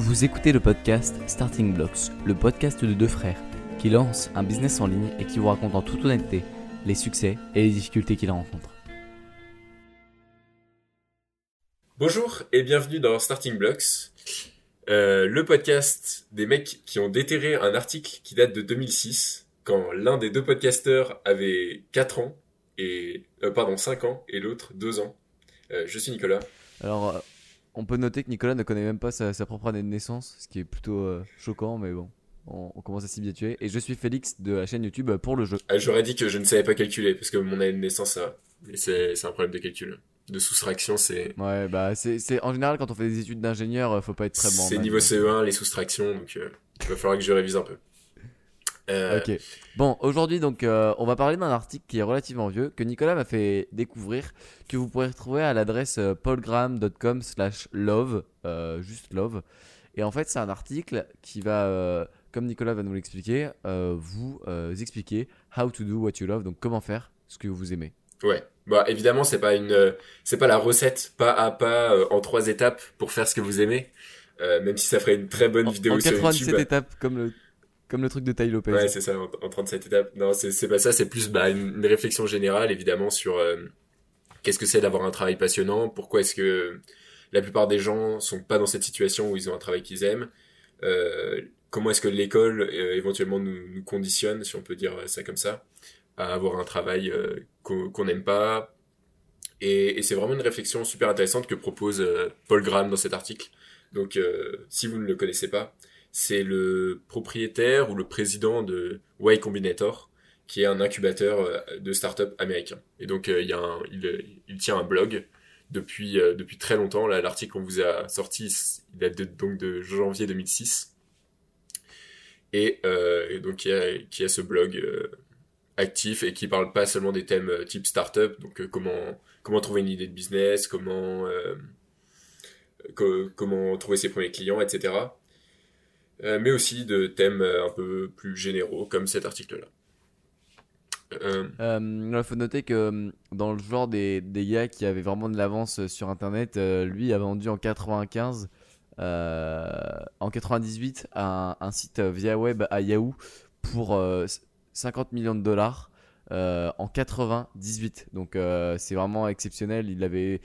Vous écoutez le podcast Starting Blocks, le podcast de deux frères qui lancent un business en ligne et qui vous racontent en toute honnêteté les succès et les difficultés qu'ils rencontrent. Bonjour et bienvenue dans Starting Blocks, euh, le podcast des mecs qui ont déterré un article qui date de 2006 quand l'un des deux podcasteurs avait 4 ans et euh, pardon 5 ans et l'autre 2 ans. Euh, je suis Nicolas. Alors, on peut noter que Nicolas ne connaît même pas sa, sa propre année de naissance, ce qui est plutôt euh, choquant, mais bon, on, on commence à s'y habituer. Et je suis Félix de la chaîne YouTube pour le jeu. Ah, J'aurais dit que je ne savais pas calculer parce que mon année de naissance ça c'est un problème de calcul. De soustraction c'est Ouais, bah c'est en général quand on fait des études d'ingénieur, euh, faut pas être très bon. c'est niveau CE1 les soustractions donc euh, il va falloir que je révise un peu. Euh, Ok. Bon, aujourd'hui donc euh, on va parler d'un article qui est relativement vieux que Nicolas m'a fait découvrir que vous pourrez retrouver à l'adresse euh, paulgram.com/love, euh, juste love. Et en fait, c'est un article qui va, euh, comme Nicolas va nous l'expliquer, euh, vous euh, expliquer how to do what you love, donc comment faire ce que vous aimez. Ouais. Bah évidemment c'est pas une c'est pas la recette pas à pas euh, en trois étapes pour faire ce que vous aimez. Euh, même si ça ferait une très bonne En, vidéo en sur 97 YouTube. étapes, comme le, comme le truc de Ty Lopez. Ouais, c'est ça, en, en 37 étapes. Non, c'est pas ça, c'est plus bah, une, réflexion générale, évidemment, sur euh, qu'est-ce que c'est d'avoir un travail passionnant, pourquoi est-ce que la plupart des gens sont pas dans cette situation où ils ont un travail qu'ils aiment, euh, comment est-ce que l'école euh, éventuellement nous, conditionne, si on peut dire ça comme ça, à avoir un travail qu'on n'aime pas. Et, c'est vraiment une réflexion super intéressante que propose Paul Graham dans cet article. Donc, si vous ne le connaissez pas, c'est le propriétaire ou le président de Y Combinator, qui est un incubateur euh, de start-up américain. Et donc, euh, il, y un- il, il tient un blog depuis, euh, depuis très longtemps. L'article qu'on vous a sorti, il date de, donc de janvier 2006. Et, euh, donc, a, qui a ce blog euh, actif et qui parle pas seulement des thèmes euh, type start-up, donc euh, comment, comment trouver une idée de business, comment, euh, co- comment trouver ses premiers clients, etc. Euh, mais aussi de thèmes euh, un peu plus généraux, comme cet article-là. Euh, il faut noter que euh, dans le genre des, des gars qui avaient vraiment de l'avance sur internet, lui a vendu en 95, euh, en 98 un, un site via web à Yahoo pour euh, 50 millions de dollars en 98. Donc c'est vraiment exceptionnel. Il avait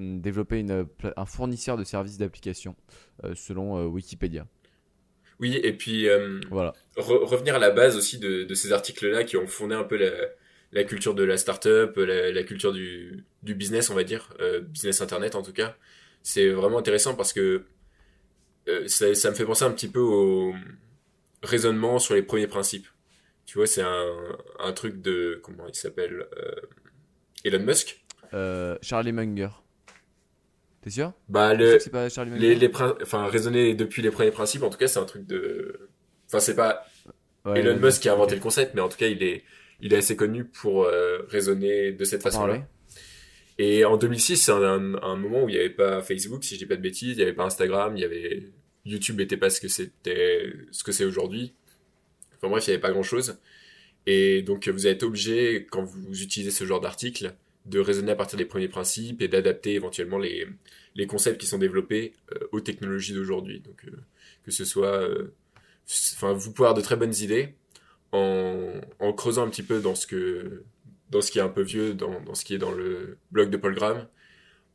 for- développé une, un fournisseur de services d'application euh, selon euh, Wikipédia. oui, et puis euh, Voilà. re- revenir à la base aussi de, de ces articles-là qui ont fondé un peu la, la culture de la start-up, la, la culture du, du business, on va dire, euh, business internet en tout cas. C'est vraiment intéressant parce que euh, ça, ça me fait penser un petit peu au raisonnement sur les premiers principes. Tu vois, c'est un, un truc de, comment il s'appelle, euh, Elon Musk. Charlie Munger. T'es sûr? Bah, le, que c'est pas Charlie Munger les, les enfin, raisonner depuis les premiers principes, en tout cas, c'est un truc de, enfin, c'est pas Ouais, Elon Musk qui a inventé le concept, mais en tout cas, il est, il est assez connu pour euh, raisonner de cette façon-là. Et en 2006, c'est un, un, un moment où il n'y avait pas Facebook, si je dis pas de bêtises, il n'y avait pas Instagram, il y avait YouTube n'était pas ce que c'était, ce que c'est aujourd'hui. Enfin bref, il n'y avait pas grand-chose. Et donc, vous êtes obligé, quand vous utilisez ce genre d'article, de raisonner à partir des premiers principes et d'adapter éventuellement les, les concepts qui sont développés euh, aux technologies d'aujourd'hui. Donc, euh, que ce soit, euh, enfin, vous pouvez avoir de très bonnes idées en, en creusant un petit peu dans ce que, dans ce qui est un peu vieux, dans, dans ce qui est dans le blog de Paul Graham,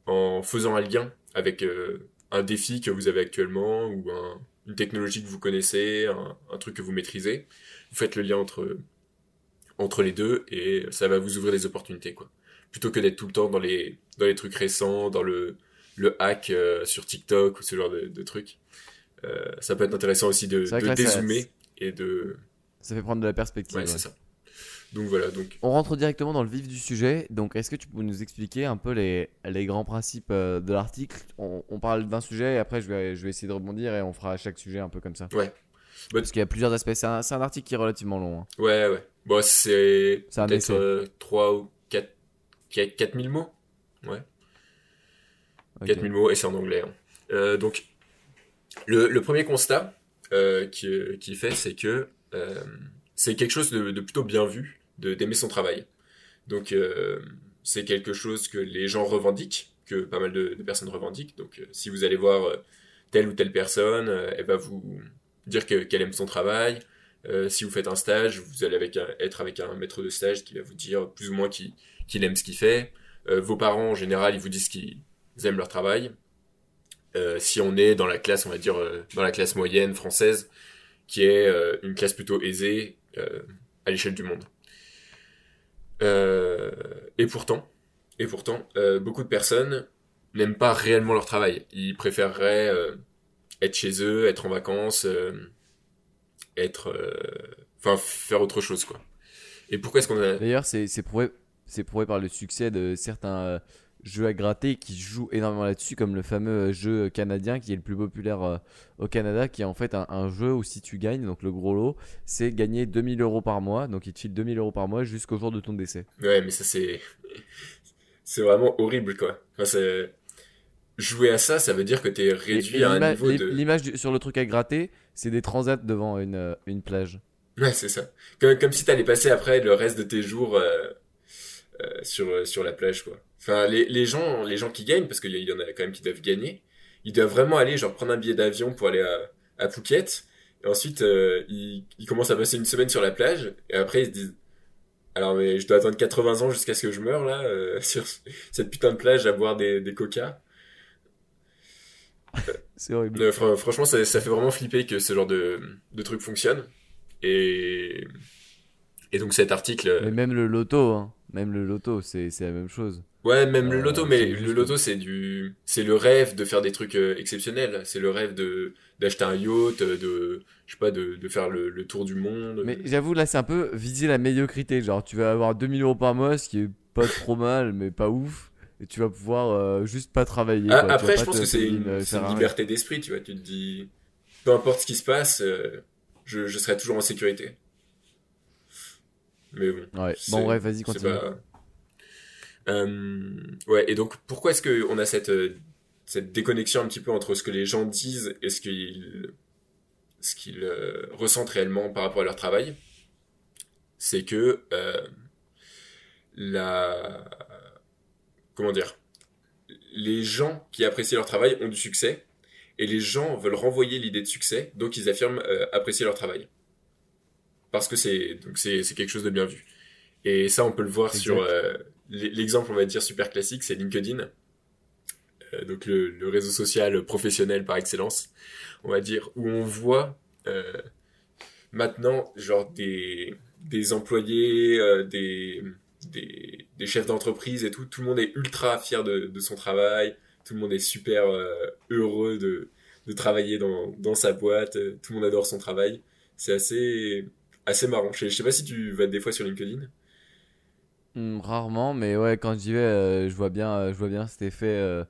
en faisant un lien avec un défi que vous avez actuellement ou un- une technologie que vous connaissez, un, un truc que vous maîtrisez. Vous faites le lien entre, entre les deux et ça va vous ouvrir des opportunités, quoi. Plutôt que d'être tout le temps dans les, dans les trucs récents, dans le, le hack euh, sur TikTok ou ce genre de, de trucs. Euh, ça peut être intéressant aussi de, de là, ça- dézoomer et de... Ça fait prendre de la perspective. Ouais, ouais. c'est ça. Donc voilà, donc On rentre directement dans le vif du sujet. Donc, est-ce que tu peux nous expliquer un peu les, les grands principes euh, de l'article? On, on parle d'un sujet et après, je vais, je vais essayer de rebondir et on fera à chaque sujet un peu comme ça. Ouais. Parce qu'il y a plusieurs aspects. C'est un, un article qui est relativement long. hein. Ouais, ouais. Bon, c'est peut-être euh, 3 ou 4, 4000 mots? Ouais, Ok. 4000 mots, et c'est en anglais. hein. Euh, donc, le, le premier constat euh, qui, qui est fait, c'est que euh, c'est quelque chose de, de plutôt bien vu, de d'aimer son travail. Donc, euh, c'est quelque chose que les gens revendiquent, que pas mal de, de personnes revendiquent. Donc, euh, si vous allez voir euh, telle ou telle personne, elle va vous dire qu'elle aime son travail. si vous faites un stage, vous allez avec être avec un maître de stage qui va vous dire plus ou moins qu'il aime ce qu'il fait. vos parents, en général, ils vous disent qu'ils aiment leur travail. si on est dans la classe, on va dire, dans la classe moyenne française, qui est une classe plutôt aisée à l'échelle du monde. et pourtant, et pourtant, beaucoup de personnes n'aiment pas réellement leur travail. Ils préféreraient euh, être chez eux, être en vacances, euh, être, euh, enfin faire autre chose quoi. Et pourquoi est-ce qu'on a D'ailleurs, c'est prouvé, c'est prouvé par le succès de certains jeux à gratter qui jouent énormément là-dessus, comme le fameux jeu canadien qui est le plus populaire au Canada, qui est en fait un, jeu où si tu gagnes, donc le gros lot, c'est gagner 2000 euros par mois, donc il te file 2000 euros par mois jusqu'au jour de ton décès. Ouais, mais ça c'est c'est vraiment horrible quoi. Enfin, c'est jouer à ça, ça veut dire que tu es réduit à un niveau de... L'image sur le truc à gratter, c'est des transats devant une, euh, une plage. Ouais, c'est ça. Comme, comme si t'allais passer après le reste de tes jours euh, euh, sur, sur la plage, quoi. Enfin, les, les, gens, les gens qui gagnent, parce qu'il y en a quand même qui doivent gagner, ils doivent vraiment aller, genre, prendre un billet d'avion pour aller à, à Phuket, et ensuite, ils, ils commencent à passer une semaine sur la plage, et après, ils se disent, alors, mais je dois attendre 80 ans jusqu'à ce que je meure, là, sur cette putain de plage à boire des, des coca. c'est horrible. Euh, franchement, ça, fait vraiment flipper que ce genre de, de truc fonctionne. Et, et donc cet article. Euh, mais même le loto, hein. Même le loto, c'est la même chose. Ouais, même le euh, loto, mais le loto, c'est du, c'est le rêve de faire des trucs exceptionnels. C'est le rêve de d'acheter un yacht, de, je sais pas, de, de faire le, le, tour du monde. Mais j'avoue, là, c'est un peu viser la médiocrité. Genre, tu vas avoir 2000 euros par mois, ce qui est pas trop mal, mais pas ouf et tu vas pouvoir euh, juste pas travailler. Ah, après, je pense que c'est une, liberté d'esprit, tu vois. Tu te dis, peu importe ce qui se passe, euh, je, je, serai toujours en sécurité. Mais bon. Ouais. Bon, ouais, vas-y, continue. Euh, ouais, et donc, pourquoi est-ce qu'on a cette, cette déconnexion un petit peu entre ce que les gens disent et ce qu'ils ce qu'ils ressentent réellement par rapport à leur travail? C'est que la comment dire, les gens qui apprécient leur travail ont du succès et les gens veulent renvoyer l'idée de succès, donc ils affirment euh, apprécier leur travail. Parce que c'est donc c'est quelque chose de bien vu. Et ça, on peut le voir sur euh, l'exemple, on va dire super classique, c'est LinkedIn, euh, donc le, le, réseau social professionnel par excellence, on va dire, où on voit maintenant genre des des employés, des des, des chefs d'entreprise et tout, tout le monde est ultra fier de, de son travail, tout le monde est super euh, heureux de, de travailler dans, dans, sa boîte, euh, tout le monde adore son travail. C'est assez, assez marrant. Je sais, pas si tu vas des fois sur LinkedIn. Hmm, rarement, mais ouais, quand j'y vais, euh, je vois bien, je vois bien cet effet.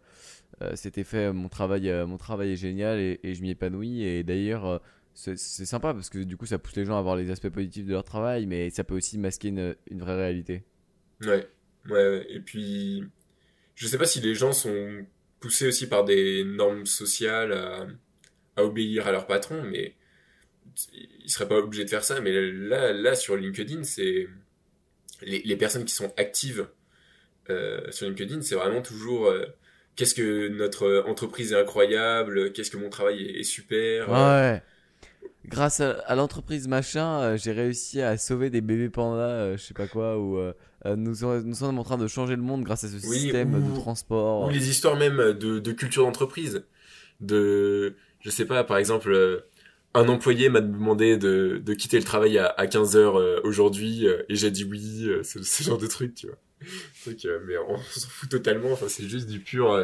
cet effet, mon travail, mon travail est génial et, et je m'y épanouis. Et d'ailleurs, c'est sympa parce que du coup, ça pousse les gens à voir les aspects positifs de leur travail, mais ça peut aussi masquer une, une vraie réalité. Ouais, ouais, et puis je sais pas si les gens sont poussés aussi par des normes sociales à, à obéir à leur patron, mais ils seraient pas obligés de faire ça. Mais là, là sur LinkedIn, c'est les, les, personnes qui sont actives euh, sur LinkedIn, c'est vraiment toujours euh, qu'est-ce que notre entreprise est incroyable, qu'est-ce que mon travail est, super. Ouais. Grâce à, l'entreprise machin, euh, j'ai réussi à sauver des bébés pandas, je sais pas quoi, ou euh, nous, nous, sommes en train de changer le monde grâce à ce système de transport. Ou les histoires même de, de culture d'entreprise. De, je sais pas, par exemple, euh, un employé m'a demandé de, de, quitter le travail à, à 15 heures euh, aujourd'hui et j'ai dit oui, c'est ce genre de truc, tu vois. mais on s'en fout totalement, enfin, c'est juste du pur,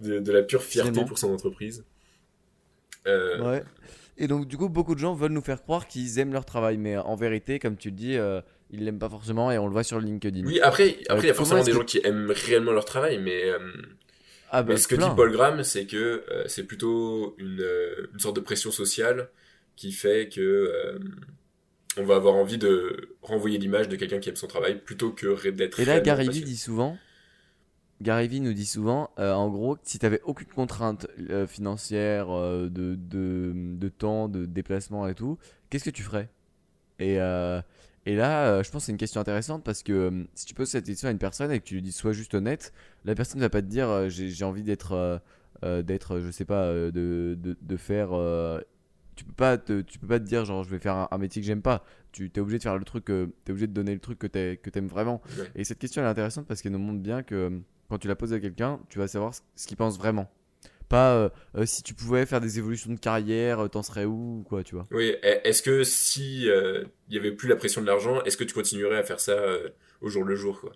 de, de, la pure fierté pour son entreprise. Ouais. Et donc, du coup, beaucoup de gens veulent nous faire croire qu'ils aiment leur travail, mais en vérité, comme tu le dis, ils l'aiment pas forcément et on le voit sur LinkedIn. Oui, après, après il y a forcément des gens qui aiment réellement leur travail, mais, euh, ah bah, ce que dit Paul Graham, c'est que euh, c'est plutôt une, euh, une, sorte de pression sociale qui fait que on va avoir envie de renvoyer l'image de quelqu'un qui aime son travail plutôt que d'être. Et là, Gary Vee dit souvent. Gary Vee nous dit souvent, en gros, si tu avais aucune contrainte financière, de, de, de, temps, de déplacement et tout, qu'est-ce que tu ferais? Et et là, euh, je pense que c'est une question intéressante parce que euh, si tu poses cette question à une personne et que tu lui dis sois juste honnête, la personne ne va pas te dire euh, j'ai envie d'être d'être, je sais pas, de, de, de faire. tu peux pas te, tu peux pas te dire genre je vais faire un, un métier que j'aime pas. Tu es obligé de faire le truc, tu es obligé de donner le truc que tu que aimes vraiment. Et cette question elle est intéressante parce qu'elle nous montre bien que quand tu la poses à quelqu'un, tu vas savoir ce qu'il pense vraiment. Pas euh, euh, si tu pouvais faire des évolutions de carrière, euh, t'en serais où quoi, tu vois. Oui, e- est-ce que si il y avait plus la pression de l'argent, est-ce que tu continuerais à faire ça au jour le jour quoi?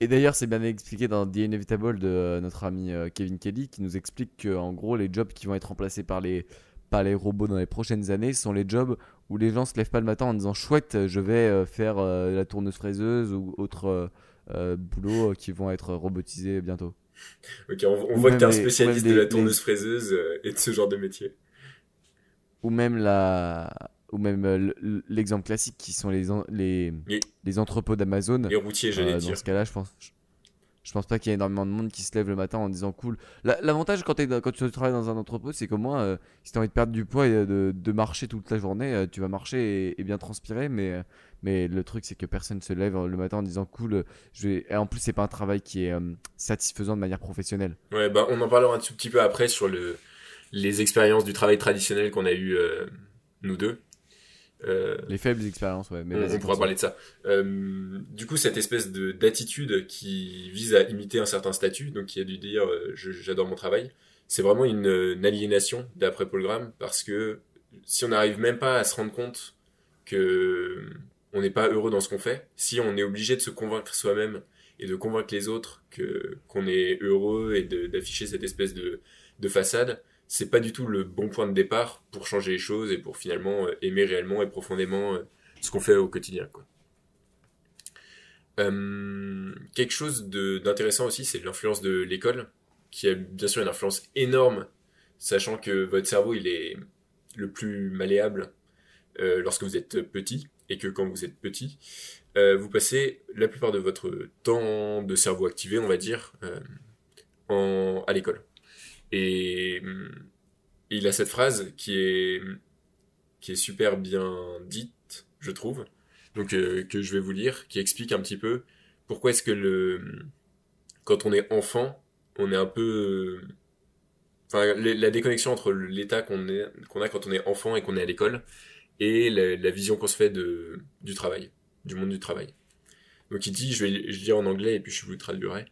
Et d'ailleurs, c'est bien expliqué dans The Inevitable de notre ami Kevin Kelly qui nous explique que en gros, les jobs qui vont être remplacés par les, par les robots dans les prochaines années sont les jobs où les gens se lèvent pas le matin en disant chouette, je vais faire la tourneuse fraiseuse ou autre euh, boulot qui vont être robotisés bientôt. Ok, on, on voit que t'es un spécialiste de la tourneuse fraiseuse euh, et de ce genre de métier. Ou même la ou même euh, l'exemple classique qui sont les, en- les, les entrepôts d'Amazon. Les routiers, j'allais Euh, dire. Dans ce cas-là, je pense, je, pense pas qu'il y ait énormément de monde qui se lève le matin en disant cool. La- L'avantage quand, tu travailles dans un entrepôt, c'est qu'au moins, euh, si tu as envie de perdre du poids et de, de marcher toute la journée, euh, tu vas marcher et, et bien transpirer. Mais, euh, mais le truc, c'est que personne se lève euh, le matin en disant cool. euh, Je vais... Et en plus, c'est pas un travail qui est euh, satisfaisant de manière professionnelle. Ouais, bah, on en parlera un tout petit peu après sur le, les expériences du travail traditionnel qu'on a eu euh, nous deux. Euh, Les faibles expériences, ouais. Mais on, pourra parler de ça. Euh, du coup, cette espèce de d'attitude qui vise à imiter un certain statut, donc qui a dû dire euh, j'adore mon travail, c'est vraiment une, une aliénation d'après Paul Graham parce que si on n'arrive même pas à se rendre compte que on n'est pas heureux dans ce qu'on fait, si on est obligé de se convaincre soi-même et de convaincre les autres qu'on est heureux et d'afficher cette espèce de, de façade, c'est pas du tout le bon point de départ pour changer les choses et pour finalement euh, aimer réellement et profondément euh, ce qu'on fait au quotidien. Euh, quelque chose d'intéressant aussi, c'est l'influence de l'école, qui a bien sûr une influence énorme, sachant que votre cerveau est le plus malléable lorsque vous êtes petit, et que quand vous êtes petit, euh, vous passez la plupart de votre temps de cerveau activé, on va dire, euh, à l'école. Et hum, il a cette phrase qui est, super bien dite, je trouve, donc euh, que je vais vous lire, qui explique un petit peu pourquoi est-ce que le quand on est enfant, on est un peu euh, enfin la déconnexion entre l'état qu'on a quand on est enfant et qu'on est à l'école et la, vision qu'on se fait de du travail, du monde du travail. Donc il dit, je vais je dire en anglais et puis je vous traduirai.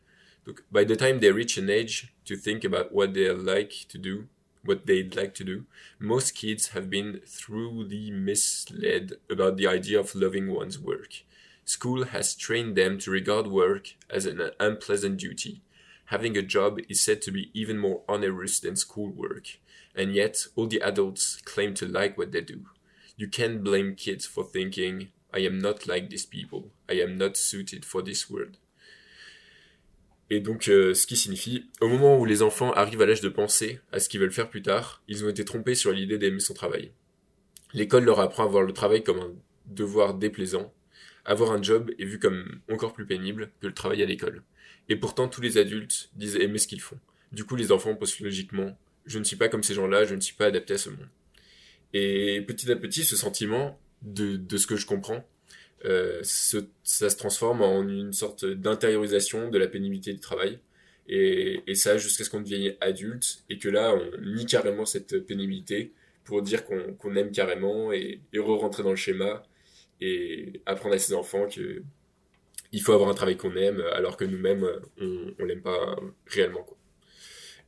Donc by the time they reach an age to think about what they like to do, what they'd like to do, most kids have been thoroughly misled about the idea of loving one's work. School has trained them to regard work as an unpleasant duty. Having a job is said to be even more onerous than schoolwork, and yet all the adults claim to like what they do. You can't blame kids for thinking, I am not like these people, I am not suited for this world. Et donc, euh, ce qui signifie, au moment où les enfants arrivent à l'âge de penser à ce qu'ils veulent faire plus tard, ils ont été trompés sur l'idée d'aimer son travail. L'école leur apprend à voir le travail comme un devoir déplaisant. Avoir un job est vu comme encore plus pénible que le travail à l'école. Et pourtant, tous les adultes disent aimer ce qu'ils font. Du coup, les enfants pensent logiquement, je ne suis pas comme ces gens-là, je ne suis pas adapté à ce monde. Et petit à petit, ce sentiment, de, ce que je comprends, euh, ça se transforme en une sorte d'intériorisation de la pénibilité du travail. Et, ça jusqu'à ce qu'on devienne adulte et que là, on nie carrément cette pénibilité pour dire qu'on aime carrément et, re-rentrer dans le schéma et apprendre à ses enfants que il faut avoir un travail qu'on aime alors que nous-mêmes, on, on l'aime pas réellement.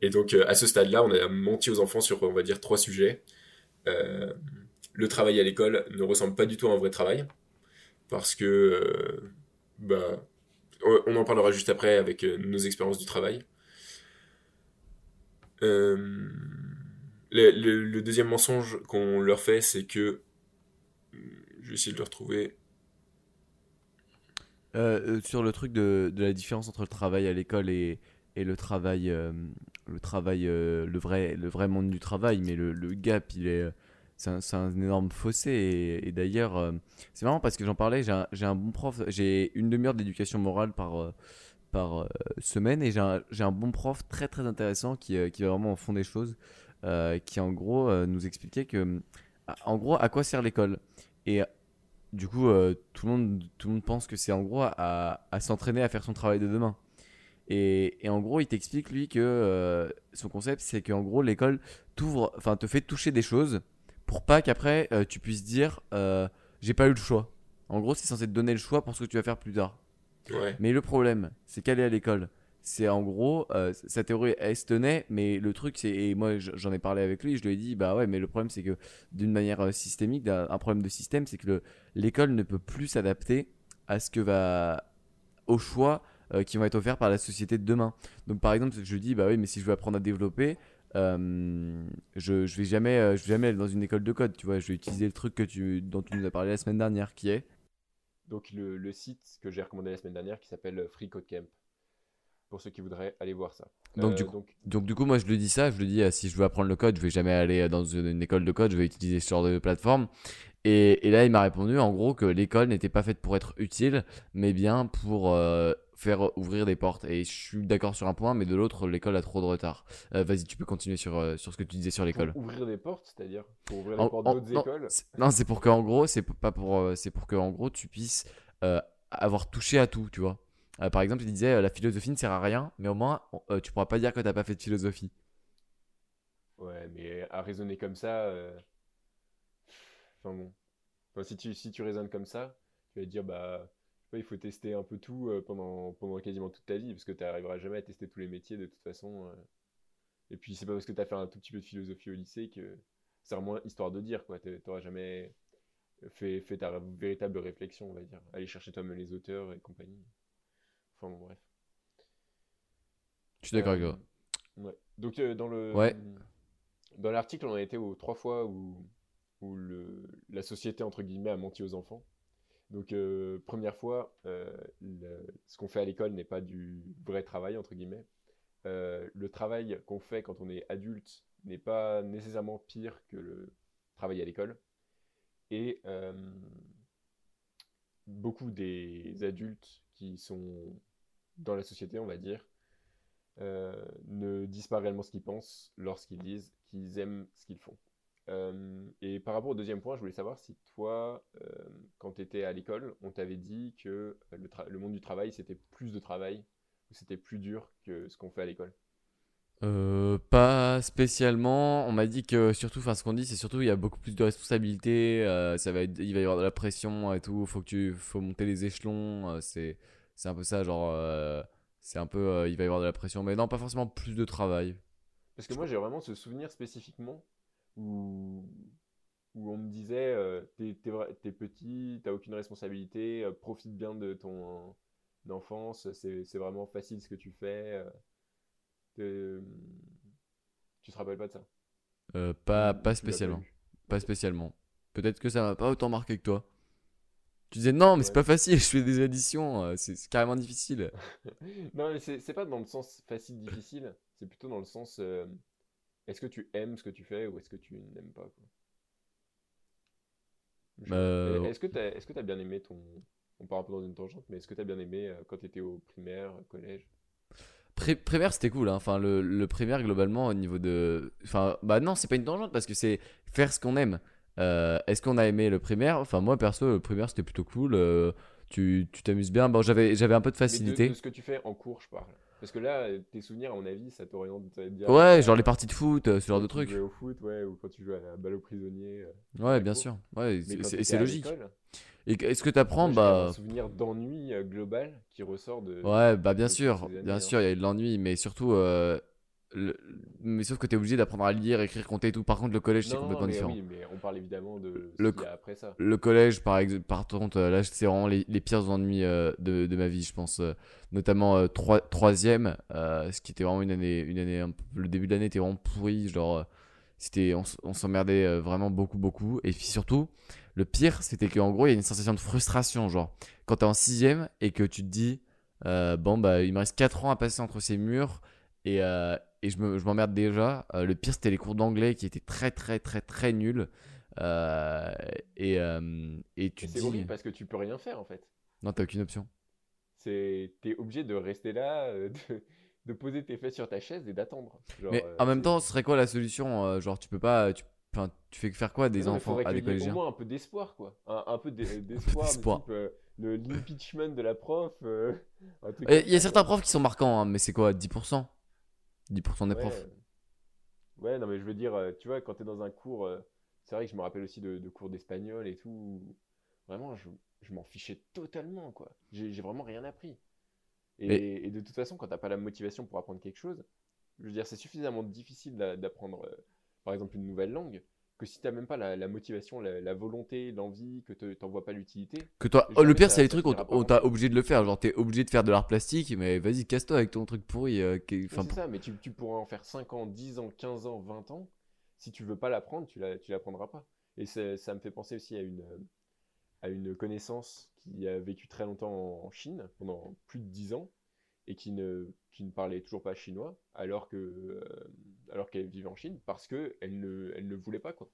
Et donc, euh, à ce stade-là, on a menti aux enfants sur, on va dire, trois sujets. Euh, le travail à l'école ne ressemble pas du tout à un vrai travail parce que euh, bah on en parlera juste après avec euh, nos expériences du travail. Le, deuxième mensonge qu'on leur fait, c'est que je vais essayer de le retrouver. Sur le truc de, la différence entre le travail à l'école et, le travail, le travail, euh, le vrai, le vrai monde du travail, mais le, le gap, il est, c'est un, un énorme fossé. Et, d'ailleurs, euh, c'est marrant parce que j'en parlais. J'ai un, un bon prof, j'ai une demi-heure d'éducation morale par euh, semaine et j'ai un, un bon prof très très intéressant qui, qui va vraiment au fond des choses, qui en gros nous expliquait que, en gros, à quoi sert l'école et du coup, tout, le monde, tout le monde pense que c'est en gros à, à s'entraîner à faire son travail de demain. Et, et en gros, il t'explique, lui, que euh, son concept, c'est qu'en gros, l'école t'ouvre, enfin, te fait toucher des choses pour pas qu'après, euh, tu puisses dire, euh, j'ai pas eu le choix. En gros, c'est censé te donner le choix pour ce que tu vas faire plus tard. Ouais. Mais le problème, c'est qu'aller à l'école, c'est en gros, sa théorie, elle se tenait, mais le truc, c'est, et moi j'en ai parlé avec lui, je lui ai dit, bah ouais, mais le problème, c'est que d'une manière systémique, d'un- un problème de système, c'est que le- l'école ne peut plus s'adapter à ce que va, aux choix qui vont être offerts par la société de demain. Donc par exemple, je lui dis, bah oui, mais si je veux apprendre à développer, euh, je, je vais jamais, euh, je vais jamais aller dans une école de code, tu vois, je vais utiliser le truc que tu, dont tu nous as parlé la semaine dernière, qui est Donc le, le site que j'ai recommandé la semaine dernière qui s'appelle Free Code Camp. Pour ceux qui voudraient aller voir ça. Donc, Euh, du coup- Donc du coup, moi je lui dis ça, je lui dis euh, si je veux apprendre le code, je vais jamais aller euh, dans une, une école de code, je vais utiliser ce genre de plateforme. Et, et là, il m'a répondu en gros que l'école n'était pas faite pour être utile, mais bien pour euh, faire ouvrir des portes. Et je suis d'accord sur un point, mais de l'autre, l'école a trop de retard. Euh, Vas-y, tu peux continuer sur, euh, sur ce que tu disais sur l'école. Ouvrir des portes, c'est-à-dire pour ouvrir En- les portes en- d'autres non, écoles. c'est- Non, c'est pour qu'en gros, c'est pas pour, euh, c'est pour que en gros tu puisses avoir touché à tout, tu vois. Par exemple, il disait la philosophie ne sert à rien, mais au moins tu pourras pas dire que t'as pas fait de philosophie. Ouais, mais à raisonner comme ça. Enfin bon. Enfin, si tu, si tu raisonnes comme ça, tu vas te dire, bah, il faut tester un peu tout euh, pendant, pendant quasiment toute ta vie, parce que tu n'arriveras jamais à tester tous les métiers de toute façon. euh. Et puis, c'est pas parce que tu as fait un tout petit peu de philosophie au lycée que c'est vraiment histoire de dire, quoi. Tu n'auras jamais fait, fait ta véritable réflexion, on va dire. Aller chercher toi-même les auteurs et compagnie. Enfin bon, bref. Je suis d'accord avec Euh, toi. Ouais. Donc euh, dans le Ouais. dans l'article, on a été aux trois fois où, où le, la société entre guillemets a menti aux enfants. Donc euh, première fois, euh, ce qu'on fait à l'école n'est pas du vrai travail entre guillemets. Euh, le travail qu'on fait quand on est adulte n'est pas nécessairement pire que le travail à l'école. Et beaucoup des adultes qui sont dans la société, on va dire, ne disent pas réellement ce qu'ils pensent lorsqu'ils disent qu'ils aiment ce qu'ils font. Euh, et par rapport au deuxième point, je voulais savoir si toi, euh, quand tu étais à l'école, on t'avait dit que le, monde du travail, c'était plus de travail, ou c'était plus dur que ce qu'on fait à l'école? Euh, pas spécialement. On m'a dit que surtout, enfin, ce qu'on dit, c'est surtout il y a beaucoup plus de responsabilités. ça va être, il va y avoir de la pression et tout. Faut que tu, faut monter les échelons. c'est, c'est un peu ça, genre, c'est un peu, il va y avoir de la pression, mais non, pas forcément plus de travail. Parce que moi, j'ai vraiment ce souvenir spécifiquement où, où on me disait euh, t'es, t'es petit, t'as aucune responsabilité, euh, profite bien de ton enfance, c'est, c'est vraiment facile ce que tu fais. euh, tu te rappelles pas de ça? Euh, pas, pas spécialement, pas spécialement. Peut-être que ça m'a pas autant marqué que toi. Tu disais non, mais c'est pas facile. Je fais des additions, c'est c'est carrément difficile. Non, mais c'est, c'est pas dans le sens facile, difficile, c'est plutôt dans le sens est-ce que tu aimes ce que tu fais ou est-ce que tu n'aimes pas Euh, Est-ce que que t'as bien aimé ton. On part un peu dans une tangente, mais est-ce que t'as bien aimé euh, quand t'étais au primaire, collège? Pré- primaire, c'était cool. hein. Enfin, le, le primaire, globalement, au niveau de. Enfin, bah non, c'est pas une tangente parce que c'est faire ce qu'on aime. Euh, Est-ce qu'on a aimé le primaire? Enfin, moi, perso, le primaire, c'était plutôt cool. euh, tu tu t'amuses bien. Bon, j'avais j'avais un peu de, facilité. de ce que tu fais en cours, je parle. Parce que là, euh, tes souvenirs, à mon avis, ça t'oriente bien. Ouais, genre les parties de foot, euh, ce genre de Quand tu trucs. jouais au foot, ouais, ou quand tu jouais à la balle aux prisonniers. euh. Ouais, bien sûr. Ouais, Mais c'est- quand c'est t'étais c'est à logique. l'école, Et est-ce que t'apprends moi, j'ai un Bah. souvenir d'ennui euh, global qui ressort de. Ouais, bah bien de sûr, ces bien hein. sûr, il y a de l'ennui, mais surtout, euh, le- mais sauf que t'es obligé d'apprendre à lire, écrire, compter et tout. Par contre, le collège, c'est complètement mais différent. oui, mais on parle évidemment de ce Le qu'il y co- a après ça. Le collège, par exemple, par contre, euh, là, c'est vraiment les, les pires ennuis euh, de, de ma vie, je pense. euh, notamment euh, troi- troisième, euh, ce qui était vraiment une année, une année, un peu- le début de l'année était vraiment pourri, genre, c'était, on, s'emmerdait vraiment beaucoup, beaucoup. Et puis surtout, le pire, c'était qu'en gros, il y a une sensation de frustration, genre, quand t'es en sixième et que tu te dis, bon, bah, il me reste 4 ans à passer entre ces murs et, euh, et je me- je m'emmerde déjà. Euh, le pire, c'était les cours d'anglais qui étaient très, très, très, très nuls. Euh, et, euh, et tu c'est dis, horrible parce que tu peux rien faire en fait. non, t'as aucune option. T'es obligé de rester là, euh, de, de poser tes fesses sur ta chaise et d'attendre. Mais euh, en même temps, ce serait quoi la solution euh, Genre, tu peux pas. Tu, enfin, tu fais que faire quoi à des Non, enfants, à des collégiens Au moins un peu d'espoir, quoi. Un, un peu d'e- d'espoir. l'impeachment de la prof. Il y a certains profs qui sont marquants, hein, mais c'est quoi 10% 10% des Ouais. profs. Ouais, non, mais je veux dire, euh, tu vois, quand t'es dans un cours, euh, c'est vrai que je me rappelle aussi de, de cours d'espagnol et tout. Vraiment, je, je m'en fichais totalement, quoi. J'ai vraiment rien appris. Et, et de toute façon, quand t'as pas la motivation pour apprendre quelque chose, je veux dire, c'est suffisamment difficile d'a- d'apprendre, euh, par exemple, une nouvelle langue, que si t'as même pas la, la motivation, la, la volonté, l'envie, que te- t'en vois pas l'utilité, Que toi, oh, le pire, c'est les trucs où on t'a obligé de le faire. Genre, t'es obligé de faire de l'art plastique, mais vas-y, casse-toi avec ton truc pourri. euh, qui- Oui, enfin, c'est ça, mais tu, tu pourrais en faire 5 ans, 10 ans, 15 ans, 20 ans. Si tu veux pas l'apprendre, tu la, tu l'apprendras pas. Et ça me fait penser aussi à une, à une connaissance qui a vécu très longtemps en Chine, pendant plus de 10 ans, et qui ne, qui ne parlait toujours pas chinois, alors que, euh, alors qu'elle vivait en Chine, parce que elle ne, elle ne voulait pas, quoi.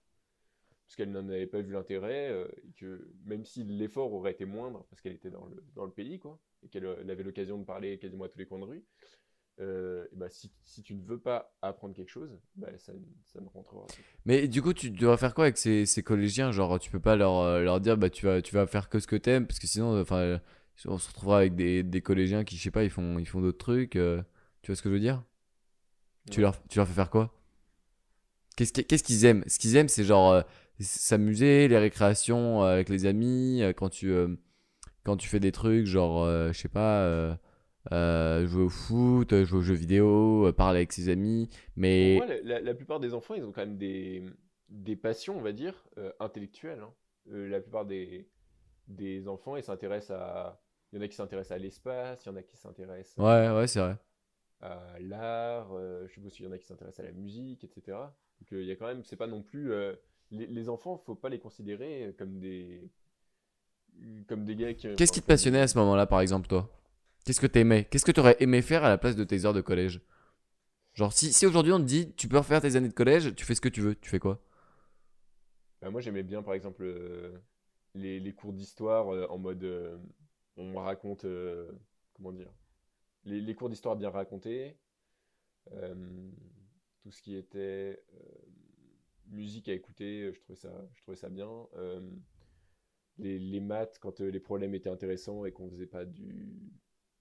Parce qu'elle n'en avait pas vu l'intérêt, euh, que même si l'effort aurait été moindre, parce qu'elle était dans le, dans le pays, quoi, et qu'elle euh, avait l'occasion de parler quasiment à tous les coins de rue, bah, si, si tu ne veux pas apprendre quelque chose, bah, ça, ça ne rentrera pas. Mais du coup, tu dois faire quoi avec ces, ces collégiens? Genre, tu peux pas leur, leur dire, bah, tu vas, tu vas faire que ce que t'aimes, parce que sinon, enfin, on se retrouvera avec des, des collégiens qui, je sais pas, ils font, ils font d'autres trucs. euh, tu vois ce que je veux dire? Tu, leur, tu leur fais faire quoi? Qu'est-ce qui- qu'est-ce qu'ils aiment? Ce qu'ils aiment, c'est genre euh, s'amuser, les récréations euh, avec les amis, quand tu, euh, quand tu fais des trucs, genre, je sais pas, jouer au foot, jouer aux jeux vidéo, parler avec ses amis, mais. Pour moi, la, plupart des enfants, ils ont quand même des, des passions, on va dire, intellectuelles. hein. La plupart des, des enfants, ils s'intéressent à... Il y en a qui s'intéressent à l'espace, il y en a qui s'intéressent Ouais, ouais, c'est vrai. à l'art, euh, je suppose qu'il y en a qui s'intéressent à la musique, etc. Donc euh, il y a quand même, c'est pas non plus... euh, les, les enfants, faut pas les considérer comme des... Comme des gars qui... Qu'est-ce qui te passionnait à ce moment-là, par exemple, toi? Qu'est-ce que t'aimais? Qu'est-ce que t'aurais aimé faire à la place de tes heures de collège? Genre, si, si aujourd'hui on te dit, tu peux refaire tes années de collège, tu fais ce que tu veux, tu fais quoi? Bah, moi, j'aimais bien, par exemple, euh, les, les cours d'histoire euh, en mode. euh, on me raconte. euh, comment dire les, les cours d'histoire bien racontés. euh, tout ce qui était euh, musique à écouter, je trouvais ça, je trouvais ça bien. les, les maths, quand les problèmes étaient intéressants et qu'on faisait pas du,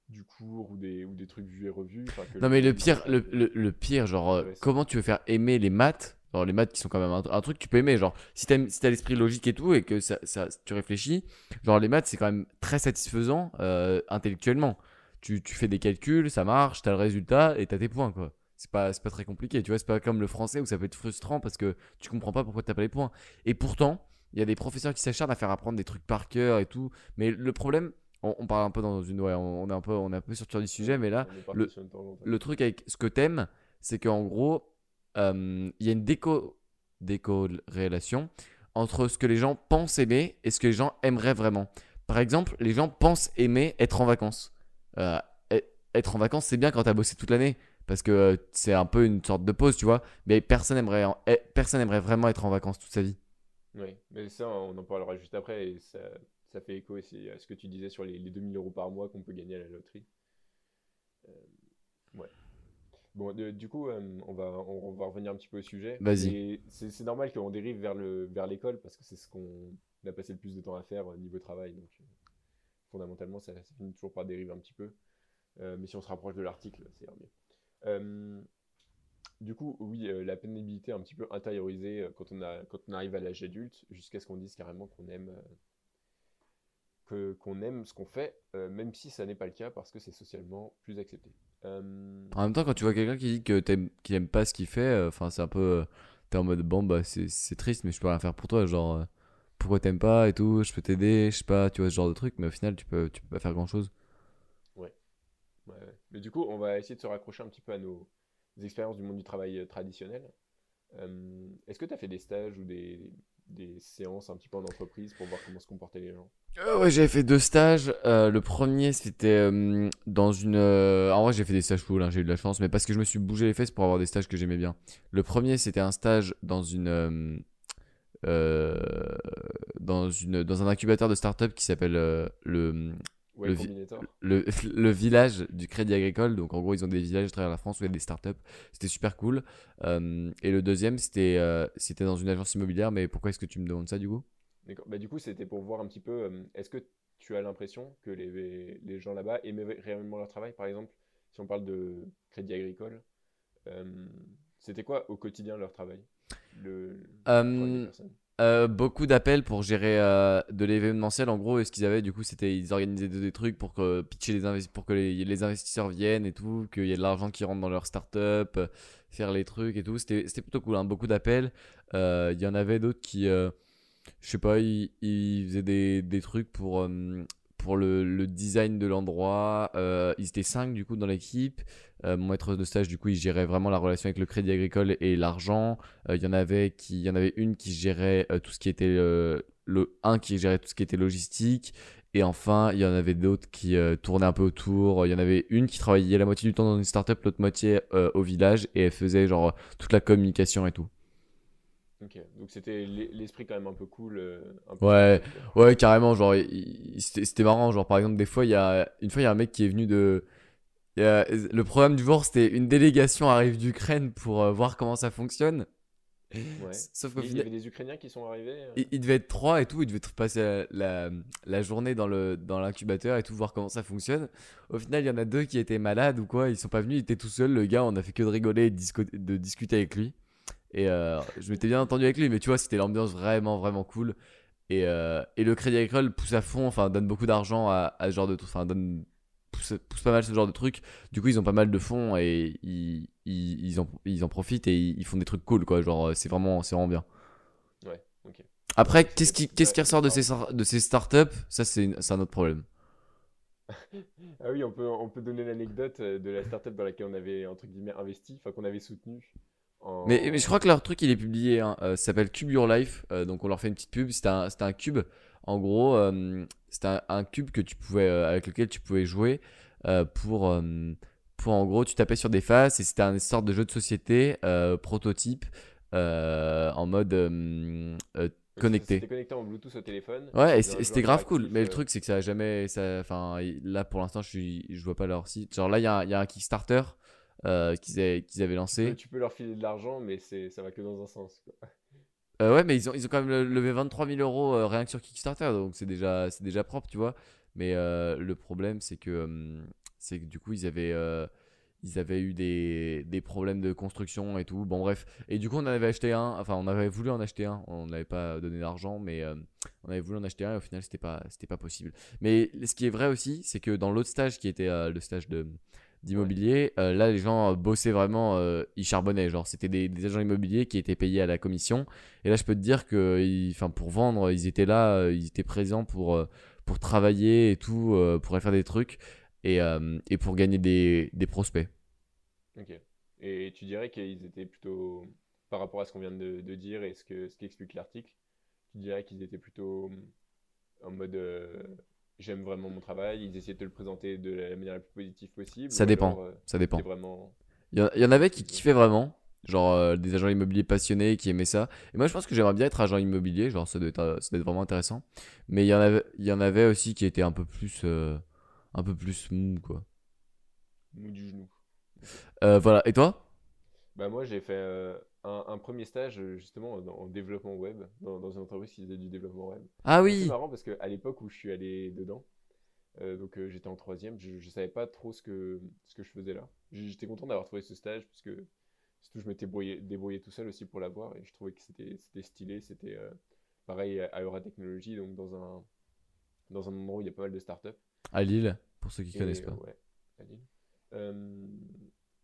du cours ou des, ou des trucs vus et revus. que Non, mais le pire, le, le- le pire, genre, comment tu veux faire aimer les maths Genre, les maths qui sont quand même un, un truc que tu peux aimer. Genre, si t'aimes- si t'as l'esprit logique et tout, et que ça, ça- tu réfléchis, genre, les maths, c'est quand même très satisfaisant euh, intellectuellement. Tu, tu fais des calculs, ça marche, t'as le résultat et t'as tes points, quoi. C'est pas, pas très compliqué, tu vois. C'est pas comme le français où ça peut être frustrant parce que tu comprends pas pourquoi t'as pas les points. Et pourtant, il y a des professeurs qui s'acharnent à faire apprendre des trucs par cœur et tout. Mais le problème, on, on parle un peu dans une. Ouais, on, on est un peu, on est un peu sorti du sujet, mais là, le- sur tangente. le truc avec ce que t'aimes, c'est qu'en gros, euh, y a une déco, décorrélation entre ce que les gens pensent aimer et ce que les gens aimeraient vraiment. Par exemple, les gens pensent aimer être en vacances. Euh, être en vacances, c'est bien quand t'as bossé toute l'année. Parce que euh, c'est un peu une sorte de pause, tu vois. Mais personne aimerait, en- eh, vraiment être en vacances toute sa vie. Oui, mais ça, on en parlera juste après, et ça, ça fait écho aussi à ce que tu disais sur les, les 2000 euros par mois qu'on peut gagner à la loterie. Euh, ouais. Bon, de- du coup, euh, on va, on, on va revenir un petit peu au sujet. Vas-y. C'est normal qu'on dérive vers le, vers l'école, parce que c'est ce qu'on a passé le plus de temps à faire au niveau travail, donc euh, fondamentalement, ça, ça finit toujours par dériver un petit peu. Euh, mais si on se rapproche de l'article, c'est mieux. Euh, du coup, oui, euh, la pénibilité un petit peu intériorisée euh, quand on, a, quand on arrive à l'âge adulte, jusqu'à ce qu'on dise carrément qu'on aime, euh, qu'on aime ce qu'on fait, euh, même si ça n'est pas le cas parce que c'est socialement plus accepté. Euh, En même temps, quand tu vois quelqu'un qui dit que t'aimes, qu'il aime pas ce qu'il fait, euh, enfin, c'est un peu. euh, T'es en mode, bon, bah, c'est, c'est triste, mais je peux rien faire pour toi. Genre, euh, pourquoi t'aimes pas et tout, je peux t'aider, je sais pas, tu vois, ce genre de truc, mais au final, tu peux, tu peux pas faire grand chose. ouais, ouais. Mais du coup, on va essayer de se raccrocher un petit peu à nos expériences du monde du travail euh, traditionnel. Est-ce que tu as fait des stages ou des, des séances un petit peu en entreprise pour voir comment se comportaient les gens Euh, ouais, j'avais fait deux stages. Euh, le premier, c'était euh, dans une. euh, En vrai, j'ai fait des stages cool, hein, j'ai eu de la chance, mais parce que je me suis bougé les fesses pour avoir des stages que j'aimais bien. Le premier, c'était un stage dans une. dans, une, dans un incubateur de start-up qui s'appelle le, Ouais, Le le, le village du Crédit Agricole. Donc, en gros, ils ont des villages à travers la France où il y a des startups. C'était super cool. Euh, et le deuxième, c'était euh, c'était dans une agence immobilière. Mais pourquoi est-ce que tu me demandes ça du coup? D'accord. Bah, du coup, c'était pour voir un petit peu, euh, est-ce que tu as l'impression que les, les gens là-bas aimaient réellement leur travail? Par exemple, si on parle de Crédit Agricole, c'était quoi au quotidien leur travail? Le, Euh, beaucoup d'appels pour gérer euh, de l'événementiel. En gros, et ce qu'ils avaient, du coup, c'était ils organisaient des, trucs pour que pitcher les pour que les, les investisseurs viennent et tout, qu'il y ait de l'argent qui rentre dans leur startup, euh, faire les trucs et tout. C'était plutôt cool. hein. Beaucoup d'appels. Il y en avait d'autres qui, je sais pas, ils, ils faisaient des, des trucs pour pour le, design de l'endroit. Euh, ils étaient cinq du coup dans l'équipe. Euh, mon maître de stage, du coup, il gérait vraiment la relation avec le crédit agricole et l'argent. Euh, Il y en avait qui, il y en avait une qui gérait tout ce qui était le un qui gérait tout ce qui était logistique. Et enfin, il y en avait d'autres qui tournaient un peu autour. Il y en avait une qui travaillait la moitié du temps dans une startup, l'autre moitié au village, et elle faisait genre toute la communication et tout. Donc c'était l'e- l'esprit quand même un peu cool. euh, un peu Ouais. cool. Ouais, carrément, genre, c'était marrant. Genre, par exemple, des fois, il y a, une fois, il y a un mec qui est venu de. a- le programme du jour, c'était une délégation arrive d'Ukraine pour euh, voir comment ça fonctionne. Ouais. Sauf qu'au Il y final, avait des Ukrainiens qui sont arrivés. euh, il, il devait être trois et tout. Il devait passer la, la, la journée dans le dans l'incubateur et tout, voir comment ça fonctionne. Au final, il y en a deux qui étaient malades ou quoi. Ils sont pas venus, il était tout seul. Le gars, on a fait que de rigoler et de discuter avec lui. Et euh, je m'étais bien entendu avec lui, mais tu vois, c'était l'ambiance vraiment, vraiment cool. Et, euh, et le Crédit Agricole pousse à fond, enfin, donne beaucoup d'argent à, à ce genre de trucs, enfin, donne, pousse, pousse pas mal ce genre de trucs. Du coup, ils ont pas mal de fonds et ils, ils, ils en, ils en profitent et ils, font des trucs cool, quoi. Genre, c'est vraiment, c'est vraiment bien. Ouais, ok. Après, qu'est-ce qui, qu'est-ce qui ressort de c'est ces, de ces startups? Ça, c'est un autre problème. Ah oui, on peut, on peut donner l'anecdote euh, de la startup dans laquelle on avait entre guillemets investi, enfin qu'on avait soutenu. En... Mais, mais je crois que leur truc, il est publié. Hein. Euh, ça s'appelle Cube Your Life. Euh, donc, on leur fait une petite pub. C'était un, c'était un cube. En gros, euh, c'était un, un cube que tu pouvais, avec lequel tu pouvais jouer pour, pour, en gros, tu tapais sur des faces et c'était une sorte de jeu de société prototype en mode connecté. C'était connecté en Bluetooth au téléphone. Ouais, et C'était grave cool. Mais le truc, c'est que ça a jamais. Enfin, là, pour l'instant, je, suis, je vois pas leur site. Genre, là, il y, y a un Kickstarter euh, qu'ils avaient, lancé. Tu peux leur filer de l'argent, mais ça va que dans un sens. quoi. Euh, ouais, mais ils ont, ils ont quand même le- levé 23 000 euros euh, rien que sur Kickstarter, donc c'est déjà, déjà propre, tu vois. Mais le problème, c'est que, hum, c'est que du coup, ils avaient, ils avaient eu des, des problèmes de construction et tout. Bon, bref. Et du coup, on en avait acheté un, enfin, on avait voulu en acheter un. On n'avait pas donné d'argent, mais euh, on avait voulu en acheter un et au final, c'était pas, c'était pas possible. Mais ce qui est vrai aussi, c'est que dans l'autre stage qui était euh, le stage de d'immobilier, euh, là les gens euh, bossaient vraiment, euh, ils charbonnaient, genre c'était des, des agents immobiliers qui étaient payés à la commission et là, je peux te dire que, ils- pour vendre, ils étaient là, ils étaient présents pour, pour travailler et tout, pour aller faire des trucs et, et pour gagner des, des prospects. Ok. Et tu dirais qu'ils étaient plutôt, par rapport à ce qu'on vient de, de dire et ce que, ce qu'explique l'article, tu dirais qu'ils étaient plutôt en mode j'aime vraiment mon travail, ils essayaient de te le présenter de la manière la plus positive possible. Ça dépend. alors, euh, Ça dépend. vraiment. Il y, en- il y en avait qui kiffaient vraiment, genre euh, des agents immobiliers passionnés qui aimaient ça. Et moi, je pense que j'aimerais bien être agent immobilier, genre ça doit être, euh, ça doit être vraiment intéressant. Mais il y en avait, il y en avait aussi qui étaient un peu plus, euh, un peu plus mou, quoi. mou du genou. Euh, voilà. Et toi? Bah moi j'ai fait un, un premier stage euh, justement en développement web, dans, dans une entreprise qui faisait du développement web. Ah C'est oui. marrant parce qu'à l'époque où je suis allé dedans, euh, donc euh, j'étais en troisième, je, je savais pas trop ce que, ce que je faisais là. J'étais content d'avoir trouvé ce stage parce que surtout je m'étais brouillé- débrouillé tout seul aussi pour l'avoir et je trouvais que c'était c'était stylé, c'était euh, pareil à Eura Technology, donc dans un, dans un endroit où il y a pas mal de startups. À Lille, pour ceux qui Et, connaissent pas. ouais, à Lille.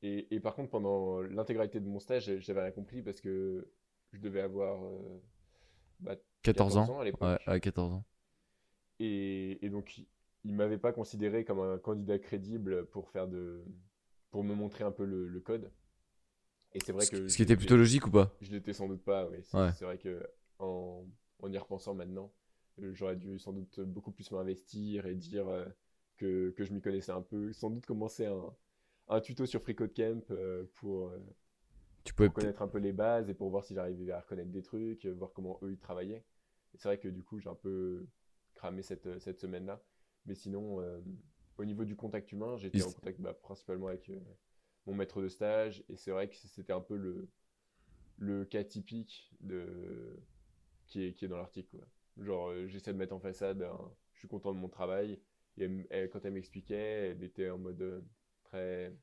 Et, et par contre, pendant l'intégralité de mon stage, j'avais rien compris parce que je devais avoir euh, bah, 14 14 ans. ans à l'époque. Ouais, à 14 ans. Et, et donc, il- il m'avait pas considéré comme un candidat crédible pour faire de, pour me montrer un peu le, le code. Et c'est vrai Ce, que ce qui était plutôt logique ou pas? Je l'étais sans doute pas. Oui. C'est Ouais. vrai que en, en y repensant maintenant, euh, j'aurais dû sans doute beaucoup plus m'investir et dire euh, que, que je m'y connaissais un peu. Sans doute commencer un, un tuto sur FreeCodeCamp euh, pour, euh, Tu pour connaître un peu les bases et pour voir si j'arrivais à reconnaître des trucs, euh, voir comment eux ils travaillaient. C'est vrai que du coup, j'ai un peu cramé cette, cette semaine-là. Mais sinon, euh, au niveau du contact humain, j'étais en contact bah, principalement avec euh, mon maître de stage. Et c'est vrai que c'était un peu le, le cas typique de... qui, est, qui est dans l'article. Genre, euh, j'essaie de mettre en façade je suis content de mon travail. Et elle- elle- quand elle m'expliquait, elle était en mode très,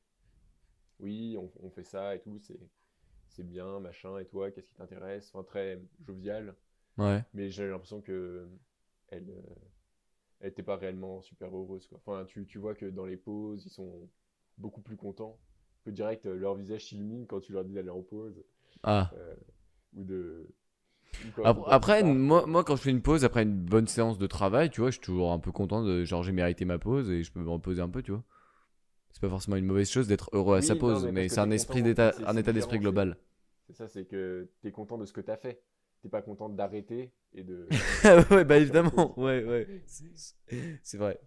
oui, on, on fait ça et tout, c'est c'est bien, machin, et toi, qu'est-ce qui t'intéresse? Enfin, très jovial. Ouais. Mais j'ai l'impression que elle, euh, elle était pas réellement super heureuse, quoi. Enfin, tu, tu vois que dans les pauses, ils sont beaucoup plus contents. Que direct, euh, leur visage s'illumine quand tu leur dis d'aller en pause. Ah. euh, ou de. ou Après, pars. moi, moi, quand je fais une pause après une bonne séance de travail, tu vois, je suis toujours un peu content de genre j'ai mérité ma pause et je peux me reposer un peu, tu vois. C'est pas forcément une mauvaise chose d'être heureux à Oui, sa non, pause, mais c'est un t'es esprit d'état, état d'esprit global. C'est ça, c'est que tu es content de ce que tu as fait. T'es pas content d'arrêter et de. ouais, bah évidemment, ouais, ouais. C'est- vrai.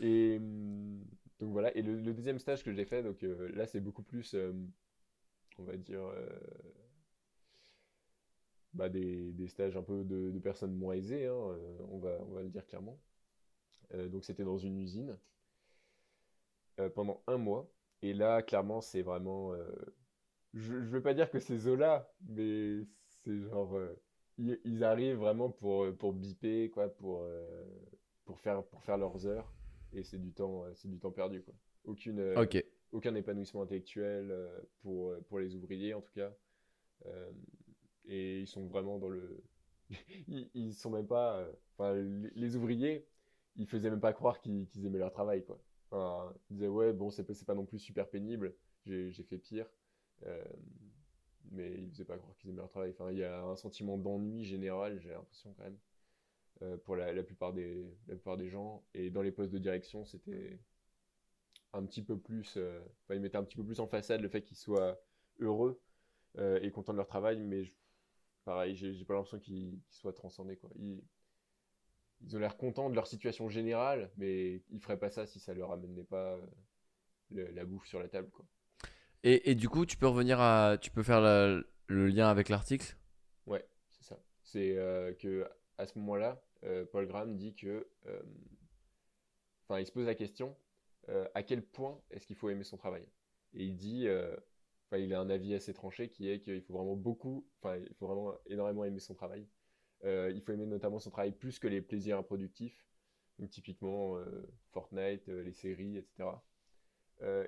Et hum, donc voilà, et le, le deuxième stage que j'ai fait, donc euh, là c'est beaucoup plus, euh, on va dire, euh, bah, des, des stages un peu de, de personnes moins aisées, hein, on va, on va le dire clairement. Donc c'était dans une usine euh, pendant un mois, et là clairement c'est vraiment, euh, je, je veux pas dire que c'est Zola, mais c'est genre, euh, ils, ils arrivent vraiment pour, pour biper, quoi, pour, pour faire, pour faire leurs heures. Et c'est du temps c'est du temps perdu quoi. Aucune aucun épanouissement intellectuel pour pour les ouvriers en tout cas. Et ils sont vraiment dans le ils, ils sont même pas enfin les, les ouvriers ils faisaient même pas croire qu'ils qu'ils aimaient leur travail quoi Enfin, ils disaient ouais bon c'est pas non plus super pénible j'ai fait pire Euh, mais ils faisaient pas croire qu'ils aimaient leur travail enfin il y a un sentiment d'ennui général j'ai l'impression quand même euh, pour la, plupart des, la plupart des gens. Et dans les postes de direction, c'était un petit peu plus. euh, ils mettaient un petit peu plus en façade le fait qu'ils soient heureux euh, et contents de leur travail, mais pareil, j'ai pas l'impression qu'ils soient transcendés. Quoi. Ils ont l'air contents de leur situation générale, mais ils feraient pas ça si ça leur amenait pas euh, le- la bouffe sur la table. Quoi. Et, et du coup, tu peux revenir à, tu peux faire la- le lien avec l'article? Ouais, c'est ça. C'est euh, que à ce moment-là, euh, Paul Graham dit que, euh, enfin, il se pose la question à quel point est-ce qu'il faut aimer son travail? Et il dit, enfin, il a un avis assez tranché qui est qu'il faut vraiment beaucoup, enfin, il faut vraiment énormément aimer son travail. Euh, il faut aimer notamment son travail plus que les plaisirs improductifs, donc typiquement euh, Fortnite, euh, les séries, etc.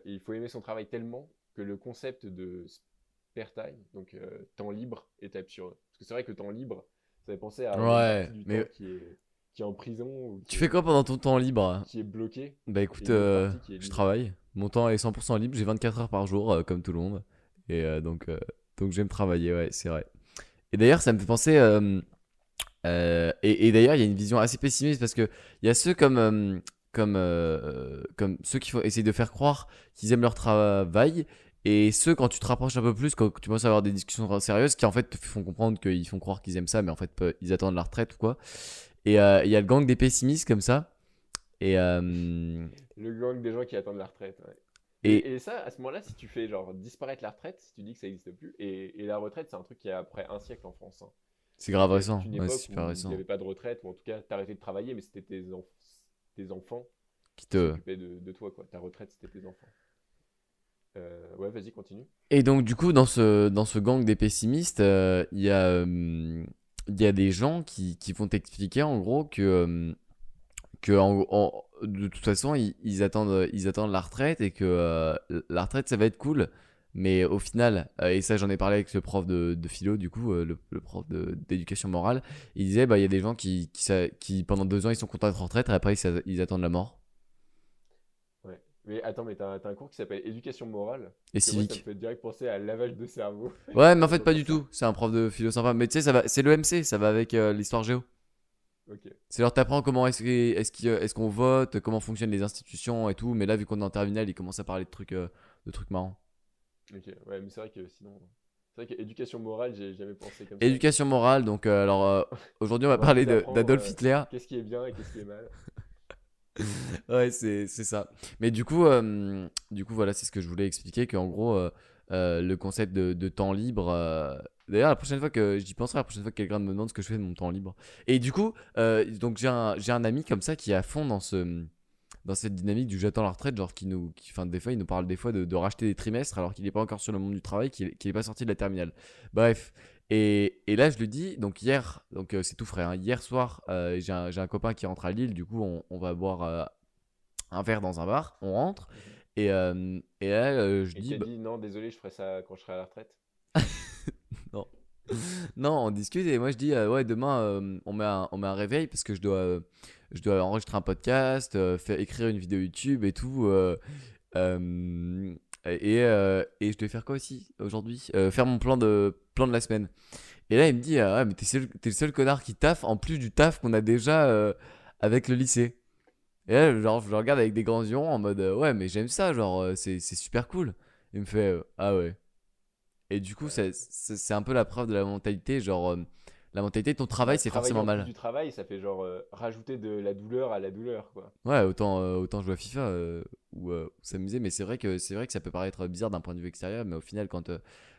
Et il faut aimer son travail tellement que le concept de spare time, donc temps libre, est absurde. Parce que c'est vrai que temps libre, ça fait penser à Ouais, du mais- temps qui est, qui est en prison ou Tu fais quoi pendant ton temps libre? qui est bloqué. Bah écoute, je travaille. Mon temps est 100% libre. J'ai 24 heures par jour, comme tout le monde. Et donc, donc j'aime travailler, ouais, c'est vrai. Et d'ailleurs, ça me fait penser. Euh, et et d'ailleurs, il y a une vision assez pessimiste parce que il y a ceux comme, euh, comme, euh, comme ceux qui font essayer de faire croire qu'ils aiment leur travail. Et ceux, quand tu te rapproches un peu plus, quand tu commences à avoir des discussions sérieuses, qui en fait te font comprendre qu'ils font croire qu'ils aiment ça, mais en fait, ils attendent la retraite ou quoi. Et il y a le gang des pessimistes comme ça. Et, Le gang des gens qui attendent la retraite. ouais. Et- Et, et ça, à ce moment-là, si tu fais genre disparaître la retraite, si tu dis que ça n'existe plus, et, et la retraite, c'est un truc qui est après un siècle en France. hein. C'est grave y récent. une Ouais, super récent. Il n'y avait pas de retraite, ou en tout cas, t'arrêtais de travailler, mais c'était tes, enf- tes enfants Qui qui te... s'occupaient de, de toi, quoi. Ta retraite, c'était tes enfants. Euh, ouais, vas-y, continue. Et donc, du coup, dans ce, dans ce gang des pessimistes, euh, il y, a, euh, y a des gens qui, qui vont t'expliquer en gros que, euh, que en- en- de toute façon, ils, ils attendent, ils attendent la retraite et que euh, la retraite, ça va être cool. Mais au final, euh, et ça j'en ai parlé avec le prof de, de philo, du coup, euh, le, le prof d'éducation morale, il disait, bah, il y a des gens qui, qui, pendant deux ans, ils sont contents d'être en retraite et après, ils, attendent la mort. Ouais. Mais attends, mais t'as un cours qui s'appelle éducation morale. Et que moi, ça me civique. fait direct penser à lavage de cerveau. Ouais, mais en fait, pas du tout. C'est un prof de philo sympa. Mais tu sais, ça va, c'est l'EMC, ça va avec euh, l'histoire géo. Ok. C'est leur t'apprends comment est-ce qu'on vote, comment fonctionnent les institutions et tout. Mais là, vu qu'on est en terminale, ils commencent à parler de trucs, euh, de trucs marrants. Ok. Ouais, mais c'est vrai que sinon. C'est vrai qu'éducation morale, j'ai jamais pensé comme ça. Éducation morale, donc euh, alors euh, aujourd'hui, on va parler d'Adolf euh, Hitler. Qu'est-ce qui est bien et qu'est-ce qui est mal Ouais, c'est ça. Mais du coup, du coup, voilà, c'est ce que je voulais expliquer qu'en gros, le concept de, de temps libre. D'ailleurs, la prochaine fois que j'y penserai, la prochaine fois que quelqu'un me demande ce que je fais de mon temps libre. Et du coup, euh, donc j'ai un, j'ai un ami comme ça qui est à fond dans ce dans cette dynamique du j'attends la retraite, genre qui nous, qui, enfin, des fois, il nous parle des fois de, de racheter des trimestres alors qu'il n'est pas encore sur le monde du travail, qu'il n'est pas sorti de la terminale. Bref. Et, et là, je lui dis, donc hier, donc euh, c'est tout frais, hein, hier soir, euh, j'ai un, copain qui rentre à Lille, du coup, on, on va boire euh, un verre dans un bar, on rentre, et, euh, et là, je Et dis, bah- dit non, désolé, je ferai ça quand je serai à la retraite. non, on discute, et moi je dis, ouais, demain, on, met un, on met un réveil parce que je dois, je dois enregistrer un podcast, euh, faire, écrire une vidéo YouTube et tout. euh, euh, et, et je devais faire quoi aussi aujourd'hui Faire mon plan de, plan de la semaine. Et là, il me dit, ah mais t'es, t'es le seul connard qui taffe en plus du taf qu'on a déjà avec le lycée. Et là, genre, je le regarde avec des grands yeux en mode, ouais, mais j'aime ça, genre, c'est, c'est super cool. Il me fait, ah ouais. Et du coup, c'est, c'est c'est un peu la preuve de la mentalité, genre, la mentalité de ton travail, c'est forcément mal. Du travail, ça fait genre euh, rajouter de la douleur à la douleur, quoi. Ouais, autant, euh, autant jouer à FIFA euh, ou s'amuser, mais c'est vrai que c'est vrai que ça peut paraître bizarre d'un point de vue extérieur, mais au final, quand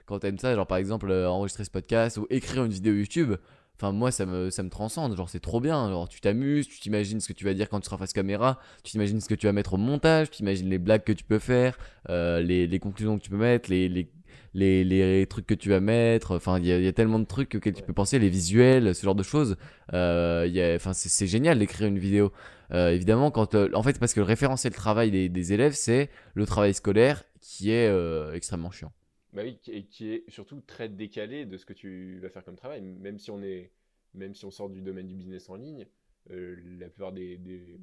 quand t'aimes ça, genre par exemple enregistrer ce podcast ou écrire une vidéo YouTube, enfin moi ça me ça me transcende, genre c'est trop bien, genre tu t'amuses, tu t'imagines ce que tu vas dire quand tu seras face caméra, tu t'imagines ce que tu vas mettre au montage, tu t'imagines les blagues que tu peux faire, les, les conclusions que tu peux mettre, les, les les, les trucs que tu vas mettre, enfin il y, a- il y a tellement de trucs auxquels tu peux penser, les visuels, ce genre de choses. Euh, il y a- Enfin c'est génial d'écrire une vidéo. Euh, évidemment, quand euh, en fait, parce que le référentiel travail des, des élèves, c'est le travail scolaire qui est extrêmement chiant. Bah oui, et qui est surtout très décalé de ce que tu vas faire comme travail. Même si on est, même si on sort du domaine du business en ligne, euh, la plupart des, des...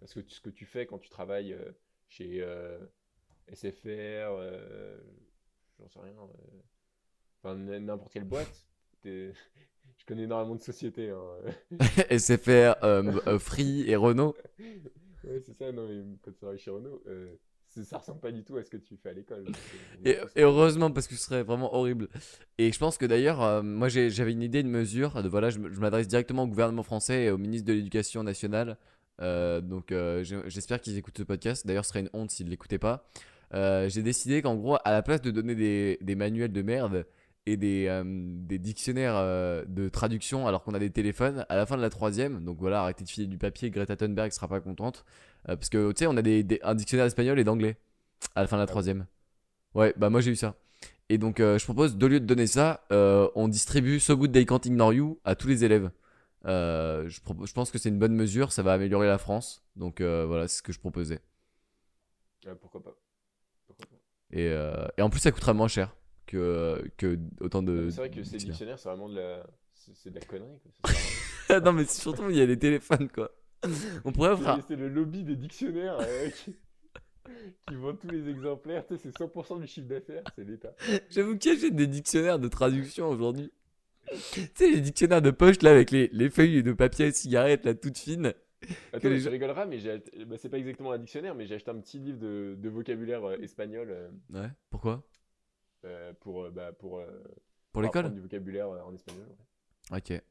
Parce que ce que tu fais quand tu travailles euh, chez euh, SFR, j'en sais rien, euh, enfin n'importe quelle boîte, je connais énormément de sociétés. hein. SFR, euh, euh, Free et Renault. Ouais, c'est ça, non, mais quand tu travailles chez Renault, euh, ça ressemble pas du tout à ce que tu fais à l'école. Et, et heureusement, parce que ce serait vraiment horrible. Et je pense que d'ailleurs, euh, moi j'avais une idée, une mesure. De, voilà, je, m'adresse directement au gouvernement français et au ministre de l'Éducation nationale. Euh, donc j'espère qu'ils écoutent ce podcast. D'ailleurs, ce serait une honte s'ils ne l'écoutaient pas. Euh, j'ai décidé qu'en gros, à la place de donner des, des manuels de merde et des, euh, des dictionnaires euh, de traduction alors qu'on a des téléphones, à la fin de la troisième, donc voilà, arrêtez de filer du papier, Greta Thunberg sera pas contente. Parce que tu sais, on a des, des- un dictionnaire espagnol et d'anglais à la fin de la bon troisième. Ouais, bah moi j'ai eu ça. Et donc je propose, au lieu de donner ça, on distribue So Good They Can't Ignore You à tous les élèves. Je, pense que c'est une bonne mesure, ça va améliorer la France. Donc voilà, c'est ce que je proposais. Ouais, pourquoi pas. Et, euh, et en plus, ça coûtera moins cher que, que autant de. mais C'est vrai que ces dictionnaires. c'est vraiment de la, c'est de la connerie. Quoi. Non, mais surtout, il y a les téléphones quoi. On pourrait. C'est le lobby des dictionnaires euh, qui, qui vendent tous les exemplaires. Tu sais, c'est 100% du chiffre d'affaires, c'est l'État. J'avoue qu'il y a des dictionnaires de traduction aujourd'hui. tu sais, les dictionnaires de poche là avec les, les feuilles de papier à cigarette là toutes fines. Attends, mais gens- tu rigoleras, mais j'ai bah, c'est pas exactement un dictionnaire, mais j'ai acheté un petit livre de, de vocabulaire euh, espagnol euh, Ouais, pourquoi? euh, pour, bah, pour, euh, Pour l'école? du vocabulaire euh, en espagnol. ouais. Ok.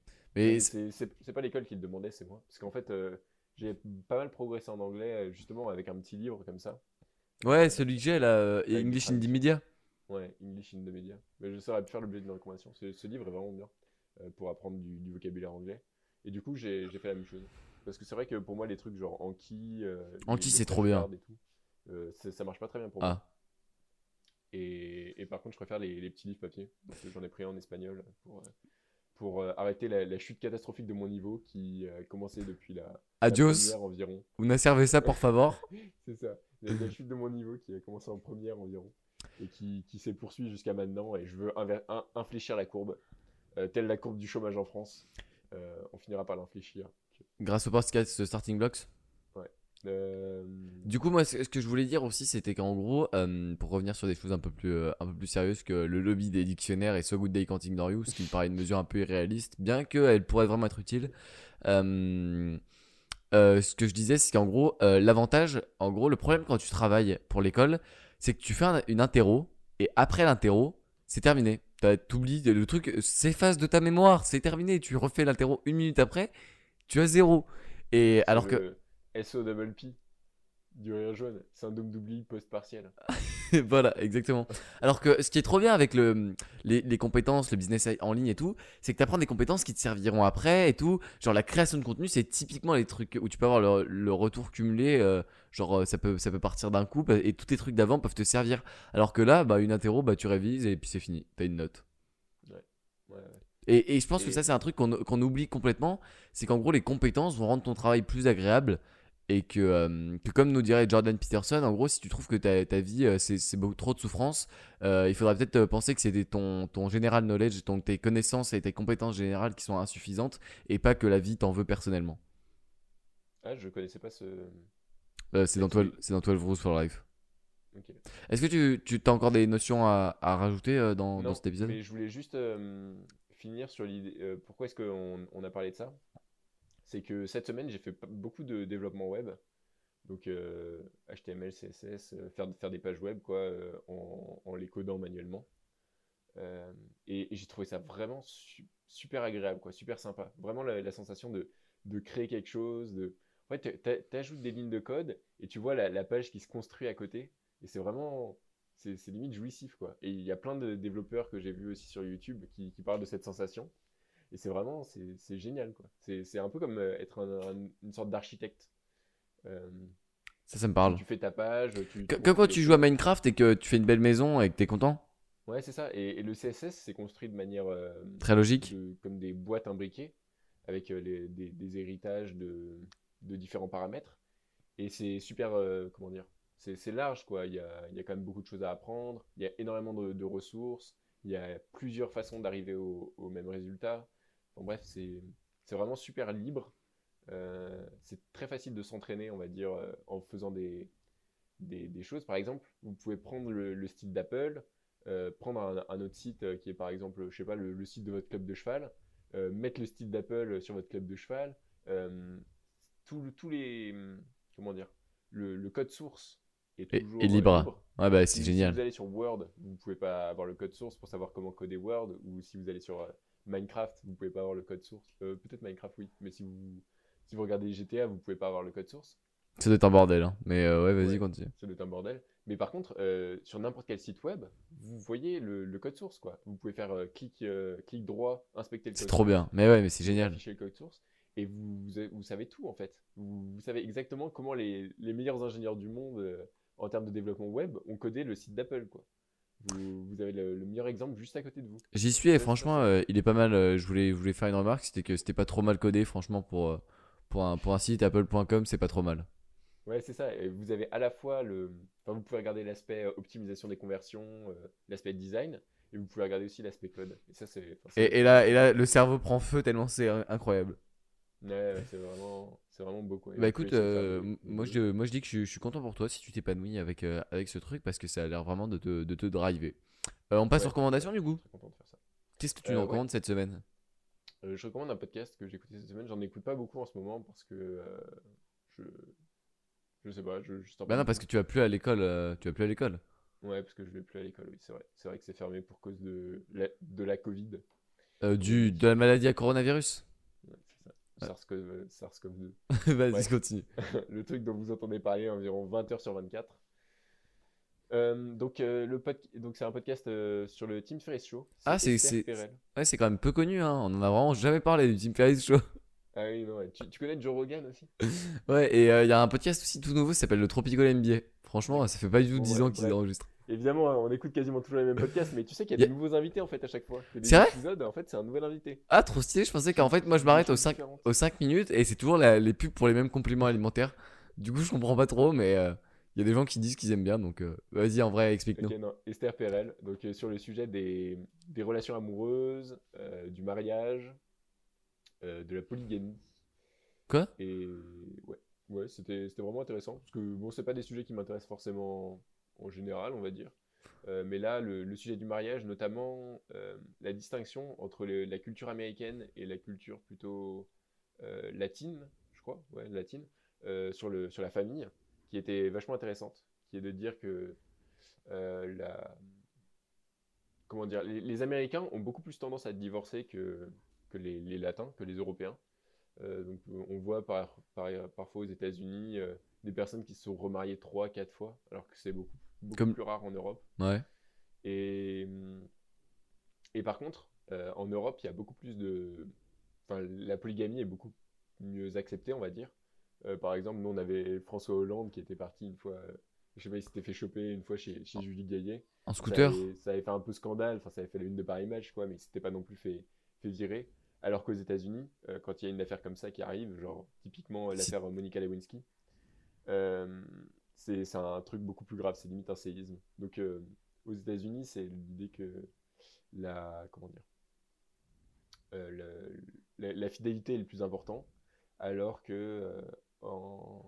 Mais Mais c'est c'est- c'est pas l'école qui le demandait, c'est moi. Parce qu'en fait, euh, j'ai pas mal progressé en anglais, euh, justement, avec un petit livre comme ça. ouais, celui que j'ai là, euh, Avec des English in the traductions. Media. Ouais, English in the Media. Mais je saurais faire l'objet d'une recommandation. Ce, ce livre est vraiment bien euh, pour apprendre du, du vocabulaire anglais. Et du coup, j'ai j'ai fait la même chose. Parce que c'est vrai que pour moi, les trucs genre Anki. euh, Anki, c'est trop bien. et tout, euh, ça marche pas très bien pour moi. Ah, Et, et par contre, je préfère les, les petits livres papier. J'en ai pris un en espagnol pour, euh, pour euh, arrêter la, la chute catastrophique de mon niveau qui a commencé depuis la, la adios. première environ. Una cerveza, por favor? C'est ça. La, la chute de mon niveau qui a commencé en première environ et qui, qui s'est poursuivie jusqu'à maintenant. Et je veux infléchir la courbe, telle la courbe du chômage en France. On finira par l'infléchir. Grâce au podcast Starting Blocks? Euh, Du coup, moi, ce que je voulais dire aussi, c'était qu'en gros, euh, pour revenir sur des choses un peu plus, euh, un peu plus sérieuses que le lobby des dictionnaires et So Good Day Can't Ignore You, ce qui me paraît une mesure un peu irréaliste, bien qu'elle pourrait vraiment être utile. ce que je disais, c'est qu'en gros, l'avantage, en gros, le problème quand tu travailles pour l'école, c'est que tu fais un- une interro et après l'interro, c'est terminé. T'as- T'oublies, le truc s'efface de ta mémoire, c'est terminé. Tu refais l'interro une minute après, tu as zéro. Et alors que SO double P du rire jaune, syndrome d'oubli post-partiel. voilà, exactement. Alors que ce qui est trop bien avec le, les, les compétences, le business en ligne et tout, c'est que tu apprends des compétences qui te serviront après et tout. Genre la création de contenu, c'est typiquement les trucs où tu peux avoir le, le retour cumulé. euh, genre euh, ça peut, ça peut partir d'un coup et tous tes trucs d'avant peuvent te servir. Alors que là, bah, une interro, bah, tu révises et puis c'est fini. T'as une note. Ouais. Ouais, ouais. Et, et je pense que ça, c'est un truc qu'on qu'on oublie complètement. C'est qu'en gros, les compétences vont rendre ton travail plus agréable. Et que, euh, que comme nous dirait Jordan Peterson, en gros, si tu trouves que ta, ta vie, euh, c'est c'est beaucoup trop de souffrance, euh, il faudra peut-être penser que c'était ton, ton general knowledge, ton, tes connaissances et tes compétences générales qui sont insuffisantes, et pas que la vie t'en veut personnellement. Ah, je connaissais pas ce. Euh, c'est dans, 12 Ok. c'est dans 12 Rules for Life. Ok. Est-ce que tu, tu as encore des notions à, à rajouter dans, dans cet épisode? mais je voulais juste finir sur l'idée. euh, pourquoi est-ce qu'on on a parlé de ça? C'est que cette semaine, j'ai fait beaucoup de développement web. Donc euh, HTML, CSS, euh, faire, faire des pages web quoi, euh, en, les codant manuellement. Euh, et j'ai trouvé ça vraiment su- super agréable, quoi, super sympa. Vraiment la, sensation de, de créer quelque chose. De... En fait, t'a- t'ajoutes des lignes de code et tu vois la page qui se construit à côté. Et c'est vraiment c'est limite jouissif quoi. Et il y a plein de développeurs que j'ai vus aussi sur YouTube qui, qui parlent de cette sensation. Et c'est vraiment, c'est génial quoi. C'est un peu comme euh, être un- un- une sorte d'architecte. Euh, Ça, ça me parle. tu fais ta page, tu... Que- quand tu joues à. Minecraft et que tu fais une belle maison et que t'es content. Ouais, c'est ça. Et, et le CSS, c'est construit de manière euh, Très logique. de- comme des boîtes imbriquées avec euh, les- des, des héritages de, de différents paramètres. Et c'est super, comment dire, c'est large quoi. Il y a, il y a quand même beaucoup de choses à apprendre. Il y a énormément de, ressources. Il y a plusieurs façons d'arriver au, même résultat. Bref, c'est vraiment super libre. Euh, c'est très facile de s'entraîner, on va dire, euh, en faisant des, des, choses. Par exemple, vous pouvez prendre le, le style d'Apple, euh, prendre un, autre site qui est par exemple, je sais pas, le, site de votre club de cheval, mettre le style d'Apple sur votre club de cheval, tous les, comment dire, le code source est Et- toujours et euh, libre. Ouais, bah, c'est si, génial. Si vous allez sur Word, vous pouvez pas avoir le code source pour savoir comment coder Word, ou si vous allez sur euh, Minecraft, vous pouvez pas avoir le code source. Euh, Peut-être Minecraft, oui, mais si vous, si vous regardez GTA, vous pouvez pas avoir le code source. Ça doit être un bordel. hein. Mais euh, ouais, vas-y, Ouais. continue. Ça doit être un bordel. Mais par contre, sur n'importe quel site web, vous voyez le, le code source, quoi. Vous pouvez faire clic, clic droit, inspecter le code C'est trop bien. Mais ouais, mais c'est génial. afficher le code source, et vous, vous, avez- vous savez tout, en fait. Vous, vous savez exactement comment les, les meilleurs ingénieurs du monde, en termes de développement web, ont codé le site d'Apple, quoi. Vous, vous avez le, le meilleur exemple juste à côté de vous. J'y suis et franchement, euh, il est pas mal. euh, je, voulais, je voulais faire une remarque c'était que c'était pas trop mal codé, franchement, pour, euh, pour, un, pour un site apple.com, c'est pas trop mal. Ouais, c'est ça. Et vous avez à la fois le. Enfin, vous pouvez regarder l'aspect optimisation des conversions, euh, l'aspect design, et vous pouvez regarder aussi l'aspect code. Et ça, c'est. enfin, c'est- Et, et là, et là, le cerveau prend feu tellement c'est incroyable. Ouais, c'est vraiment, c'est vraiment beau quoi. Et Bah écoute, euh, moi, je, moi je dis que je, je suis content pour toi si tu t'épanouis avec, euh, avec ce truc parce que ça a l'air vraiment de te, de te driver. Euh, on passe Ouais, aux recommandations du coup Je suis content de faire ça. Qu'est-ce que tu nous ouais. recommandes cette semaine? Je recommande un podcast que j'ai écouté cette semaine. J'en écoute pas beaucoup en ce moment parce que je, je sais pas, je un Bah non, parce que tu vas plus à l'école. tu vas plus à l'école. Ouais, parce que je vais plus à l'école. Oui, c'est vrai. C'est vrai que c'est fermé pour cause de la, de la Covid. Du, de la maladie à coronavirus? Ouais, c'est ça. SARS-CoV- SARS-CoV-2. Vas-y, Ouais. continue. le truc dont vous entendez parler environ 20 heures sur 24. Euh, donc, euh, le donc c'est un podcast euh, sur le Tim Ferriss Show. Ah, c'est-. Ouais, c'est quand même peu connu, hein. On en a vraiment jamais parlé du Tim Ferriss Show. Ah oui, non, ouais. tu, tu connais Joe Rogan aussi? Ouais, et il y a un podcast aussi tout nouveau, ça s'appelle le Tropical MBA. Franchement, ça fait pas du tout Bon, 10 ouais, ans qu'ils enregistrent. Évidemment, hein, on écoute quasiment toujours les mêmes podcasts, mais tu sais qu'il y a Y a- des nouveaux invités en fait à chaque fois. C'est vrai épisodes, en fait, c'est un nouvel invité. Ah, trop stylé, je pensais qu'en fait, moi je m'arrête aux choses 5, différentes. aux 5 minutes et c'est toujours la- les pubs pour les mêmes compléments alimentaires. Du coup, je comprends pas trop, mais euh, il y a des gens qui disent qu'ils aiment bien, donc euh, vas-y, en vrai, explique-nous. Esther Perel, donc euh, sur le sujet des, des relations amoureuses, du mariage, de la polygamie. Quoi? Et ouais, ouais c'était vraiment intéressant. Parce que bon, c'est pas des sujets qui m'intéressent forcément en général, on va dire. Euh, mais là, le, sujet du mariage, notamment euh, la distinction entre la culture américaine et la culture plutôt euh, latine, je crois, ouais, latine, sur, le, sur la famille, qui était vachement intéressante, qui est de dire que la... Comment dire, les, Américains ont beaucoup plus tendance à divorcer que, que les, Latins, que les Européens. Donc, on voit par, par- parfois aux États-Unis des personnes qui se sont remariées trois, quatre fois, alors que c'est beaucoup, beaucoup Comme- plus rare en Europe. Ouais. Et, et par contre, euh, en Europe, il y a beaucoup plus de. Enfin, la polygamie est beaucoup mieux acceptée, on va dire. Euh, par exemple, nous, on avait François Hollande qui était parti une fois. euh, je sais pas, il s'était fait choper une fois chez, chez Julie Gaillet. En scooter ça avait, ça avait fait un peu scandale, enfin ça avait fait la une de Paris Match, quoi, mais c'était pas non plus fait, fait virer. Alors qu'aux États-Unis, euh, quand il y a une affaire comme ça qui arrive, genre typiquement l'affaire Monica Lewinsky, euh, c'est un truc beaucoup plus grave, c'est limite un séisme. Donc euh, aux États-Unis, c'est l'idée que la comment dire, euh, la, fidélité est le plus important, alors que euh, en,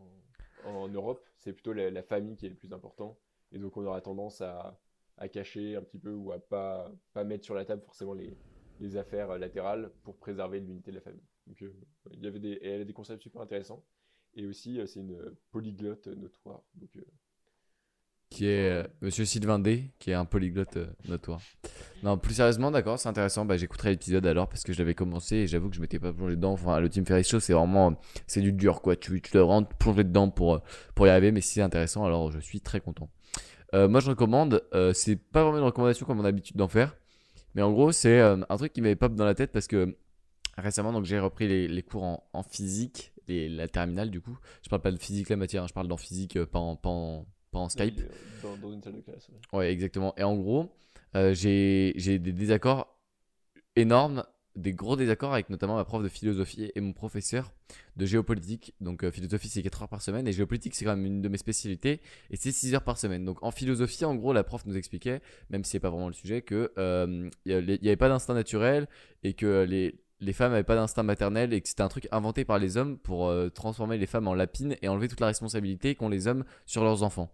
en Europe, c'est plutôt la, famille qui est le plus important. Et donc on aura tendance à, à cacher un petit peu ou à pas, pas mettre sur la table forcément les, les affaires latérales pour préserver l'unité de la famille. Donc il y avait des, et elle a des concepts super intéressants. Et aussi, euh, c'est une polyglotte notoire. Donc, euh, qui est euh, Monsieur Sylvain D, qui est un polyglotte euh, notoire. Non, plus sérieusement, d'accord, c'est intéressant. Bah, j'écouterai l'épisode alors parce que je l'avais commencé et j'avoue que je m'étais pas plongé dedans. Enfin, le Team Ferris Show, c'est vraiment, c'est du dur quoi. Tu, tu dois vraiment te plonger dedans pour, euh, pour y arriver, mais si c'est intéressant, alors je suis très content. Euh, moi, je recommande. euh, c'est pas vraiment une recommandation comme on a l'habitude d'en faire, mais en gros, c'est euh, un truc qui m'avait pop dans la tête parce que récemment, donc j'ai repris les, les cours en, en physique, les, la terminale du coup. Je parle pas de physique la matière, hein, je parle d'en physique, euh, pas en, pas en, pas en Skype. Dans, dans une salle de classe. ouais. Ouais, exactement. Et en gros, euh, j'ai des désaccords énormes, des gros désaccords avec notamment ma prof de philosophie et mon professeur de géopolitique. Donc, euh, philosophie, c'est 4 heures par semaine et géopolitique, c'est quand même une de mes spécialités et c'est 6 heures par semaine. Donc, en philosophie, en gros, la prof nous expliquait, même si c'est pas vraiment le sujet, que euh, il y avait pas d'instinct naturel et que les les femmes n'avaient pas d'instinct maternel et que c'était un truc inventé par les hommes pour euh, transformer les femmes en lapines et enlever toute la responsabilité qu'ont les hommes sur leurs enfants.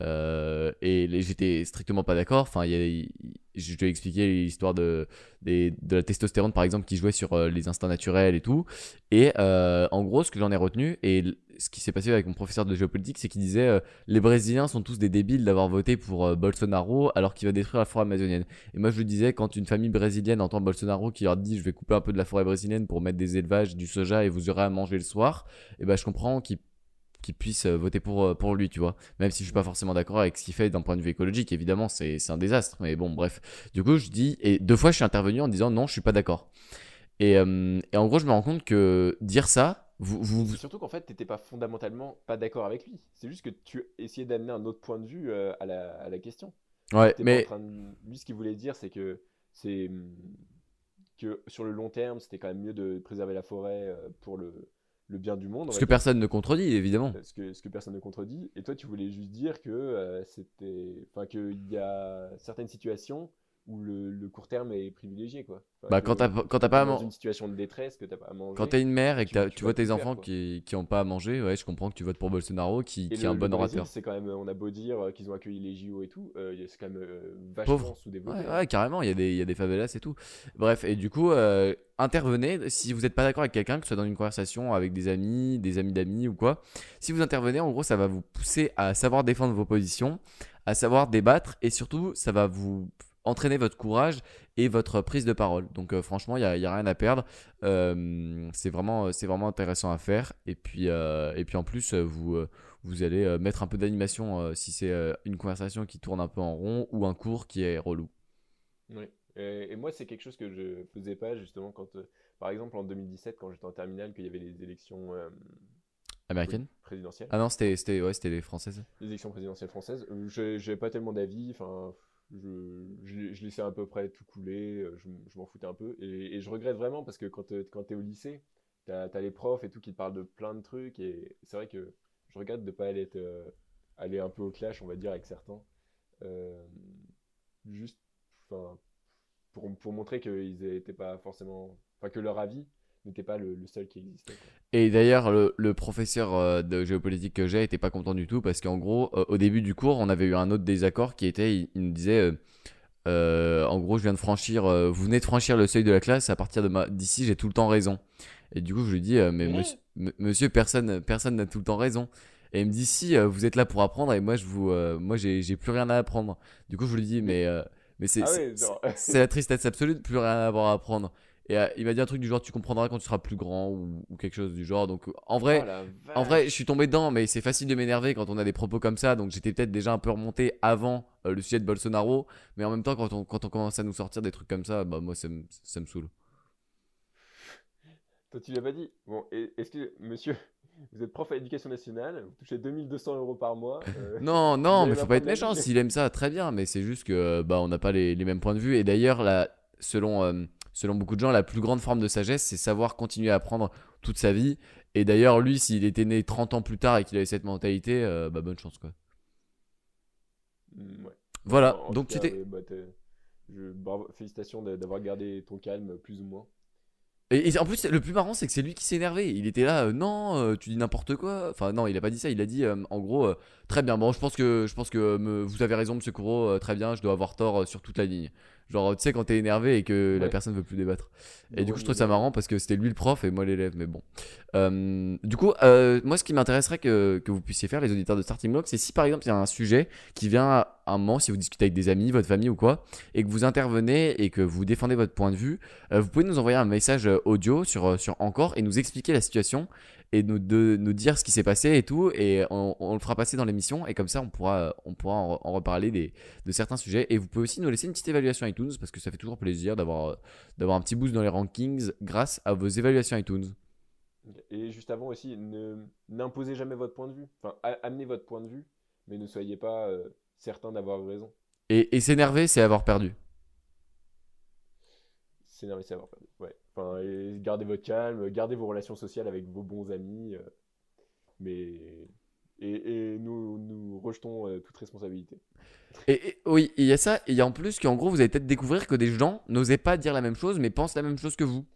Euh, et j'étais strictement pas d'accord. Enfin, je te expliqué l'histoire de, de la testostérone, par exemple, qui jouait sur euh, les instincts naturels et tout. Et en gros, ce que j'en ai retenu, et ce qui s'est passé avec mon professeur de géopolitique, c'est qu'il disait euh, les Brésiliens sont tous des débiles d'avoir voté pour euh, Bolsonaro alors qu'il va détruire la forêt amazonienne. Et moi, je disais, quand une famille brésilienne entend Bolsonaro qui leur dit je vais couper un peu de la forêt brésilienne pour mettre des élevages, du soja et vous aurez à manger le soir, et ben je comprends qu'ils qu'ils puissent euh, voter pour, lui, tu vois. Même si je suis pas forcément d'accord avec ce qu'il fait d'un point de vue écologique, évidemment, c'est un désastre. Mais bon, bref. Du coup, je dis, et deux fois, je suis intervenu en disant non, je suis pas d'accord. Et en gros, je me rends compte que dire ça, vous, surtout qu'en fait, t'étais pas fondamentalement pas d'accord avec lui. C'est juste que tu essayais d'amener un autre point de vue euh, à, la, à la question. ouais, mais de- Lui, ce qu'il voulait dire, c'est que c'est hum, que sur le long terme, c'était quand même mieux de préserver la forêt euh, pour le, le bien du monde. on ce que personne ne contredit, évidemment. ce que, ce que personne ne contredit. Et toi, tu voulais juste dire que euh, c'était, enfin, qu'il y a certaines situations où le, le court terme est privilégié, quoi. Enfin, Bah, quand t'as quand t'as pas à dans man- une situation de détresse que t'as pas à manger. Quand t'es une mère et que tu- tu vois tes faire, enfants qui, qui ont pas à manger, ouais, je comprends que tu votes pour Bolsonaro, qui, qui est un bon Brésil, orateur. C'est quand même, on a beau dire euh, qu'ils ont accueilli les JO et tout, euh, c'est quand même euh, vachement Pauvre. sous-développé. Ouais, hein. ouais, carrément, il y, a des, il y a des favelas et tout. Bref, et du coup, euh, intervenez si vous n'êtes pas d'accord avec quelqu'un, que ce soit dans une conversation avec des amis, des amis d'amis ou quoi. Si vous intervenez, en gros, ça va vous pousser à savoir défendre vos positions, à savoir débattre et surtout, ça va vous entraîner votre courage et votre prise de parole. Donc, euh, franchement, il n'y a, rien à perdre. Euh, c'est vraiment, c'est vraiment intéressant à faire. Et puis, euh, et puis en plus, euh, vous, euh, vous allez euh, mettre un peu d'animation euh, si c'est euh, une conversation qui tourne un peu en rond ou un cours qui est relou. Oui. Et, et moi, c'est quelque chose que je faisais pas justement quand, euh, par exemple, en 2017, quand j'étais en terminale, qu'il y avait les élections euh, Américaine présidentielles. Ah non, c'était ouais, les françaises. les élections présidentielles françaises. Euh, J'ai pas tellement d'avis. Enfin, je, je, laissais à peu près tout couler. euh, Je, je m'en foutais un peu. Et, je regrette vraiment parce que quand, euh, quand t'es au lycée, t'as as les profs et tout qui te parlent de plein de trucs. Et c'est vrai que je regrette de pas aller, euh, aller un peu au clash, on va dire, avec certains. Juste pour, pour montrer qu'ils étaient pas forcément. Enfin, que leur avis n'était pas le, le seul qui existait. quoi. Et d'ailleurs, le, le professeur euh, de géopolitique que j'ai était pas content du tout parce qu'en gros, euh, au début du cours, on avait eu un autre désaccord qui était, il, il nous disait, euh, euh, en gros, je viens de franchir, vous venez de franchir le seuil de la classe, à partir de ma- d'ici, j'ai tout le temps raison. Et du coup, je lui dis, mais monsieur, personne, personne n'a tout le temps raison. Et il me dit, si, vous êtes là pour apprendre et moi, je vous, moi, j'ai j'ai plus rien à apprendre. Du coup, je lui dis, mais, mais c'est Ah c'est- c'est la tristesse absolue de plus rien avoir à apprendre. Et euh, il m'a dit un truc du genre, tu comprendras quand tu seras plus grand ou, ou quelque chose du genre. Donc, en vrai, Oh en vrai, je suis tombé dedans, mais c'est facile de m'énerver quand on a des propos comme ça. Donc j'étais peut-être déjà un peu remonté avant euh, le sujet de Bolsonaro. Mais en même temps, quand on, quand on commence à nous sortir des trucs comme ça, bah moi, ça me, ça me saoule. Toi, tu l'as pas dit. Bon, et- est-ce que, monsieur, Vous êtes prof à l'éducation nationale, vous touchez 2200 euros par mois. euh, Non, non, mais faut pas être méchant. S'il aime ça, très bien. Mais c'est juste que bah on n'a pas les, les mêmes points de vue. Et d'ailleurs, là, selon euh, selon beaucoup de gens, la plus grande forme de sagesse, c'est savoir continuer à apprendre toute sa vie. Et d'ailleurs, lui, s'il était né 30 ans plus tard et qu'il avait cette mentalité, euh, bah bonne chance quoi. mm, ouais. Voilà. En- donc c'était. bah, t'es- je- bravo- félicitations d'a- d'avoir gardé ton calme plus ou moins. Et, et en plus, le plus marrant, c'est que c'est lui qui s'est énervé. Il était là, euh, non, euh, tu dis n'importe quoi. Enfin, non, il a pas dit ça. Il a dit, en gros, très bien. Bon, je pense que, je pense que me- vous avez raison, Monsieur Kouro. très bien, je dois avoir tort sur toute la ligne. Genre, tu sais, quand t'es énervé et que la personne veut plus débattre. Et du coup, je trouve ça marrant parce que c'était lui le prof et moi l'élève. Mais bon. Euh, du coup, euh, moi, ce qui m'intéresserait que, que vous puissiez faire, les auditeurs de Starting Block, c'est si par exemple il y a un sujet qui vient à un moment, si vous discutez avec des amis, votre famille ou quoi, et que vous intervenez et que vous défendez votre point de vue, euh, vous pouvez nous envoyer un message audio sur, sur Encore et nous expliquer la situation et nous, de, nous dire ce qui s'est passé et tout. Et on, on le fera passer dans l'émission et comme ça, on pourra, on pourra en, en reparler des, de certains sujets. Et vous pouvez aussi nous laisser une petite évaluation iTunes parce que ça fait toujours plaisir d'avoir d'avoir un petit boost dans les rankings grâce à vos évaluations iTunes. Et juste avant aussi, ne- n'imposez jamais votre point de vue. Enfin, a- amenez votre point de vue, mais ne soyez pas euh, certain d'avoir raison. Et, et s'énerver, c'est avoir perdu. S'énerver, c'est avoir perdu. Ouais. Enfin, gardez votre calme, gardez vos relations sociales avec vos bons amis, euh, mais et, nous, nous rejetons euh, toute responsabilité. Et, et- oui, il y a ça, et il y a en plus qu'en gros, vous allez peut-être découvrir que des gens n'osaient pas dire la même chose, mais pensent la même chose que vous.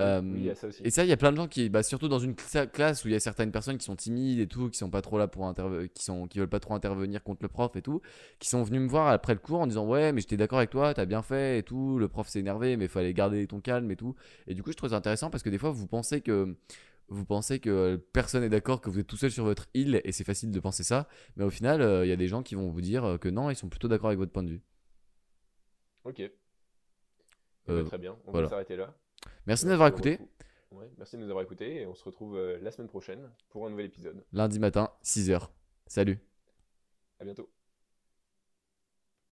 Euh, oui, ça aussi. Et ça, il y a plein de gens qui, bah, surtout dans une cla- classe où il y a certaines personnes qui sont timides et tout, qui sont pas trop là pour intervenir, qui sont, qui veulent pas trop intervenir contre le prof et tout, qui sont venus me voir après le cours en disant ouais, mais j'étais d'accord avec toi, t'as bien fait et tout, le prof s'est énervé, mais fallait garder ton calme et tout. Et du coup, je trouve ça intéressant parce que des fois, vous pensez que vous pensez que personne n'est d'accord, que vous êtes tout seul sur votre île et c'est facile de penser ça, mais au final, euh, il y a des gens qui vont vous dire euh, que non, ils sont plutôt d'accord avec votre point de vue. Ok. Eh Euh, ben, très bien, on voilà. va s'arrêter là. Merci de nous avoir écoutés. Ouais, merci de nous avoir écoutés et on se retrouve euh, la semaine prochaine pour un nouvel épisode. Lundi matin, 6h. Salut. À bientôt.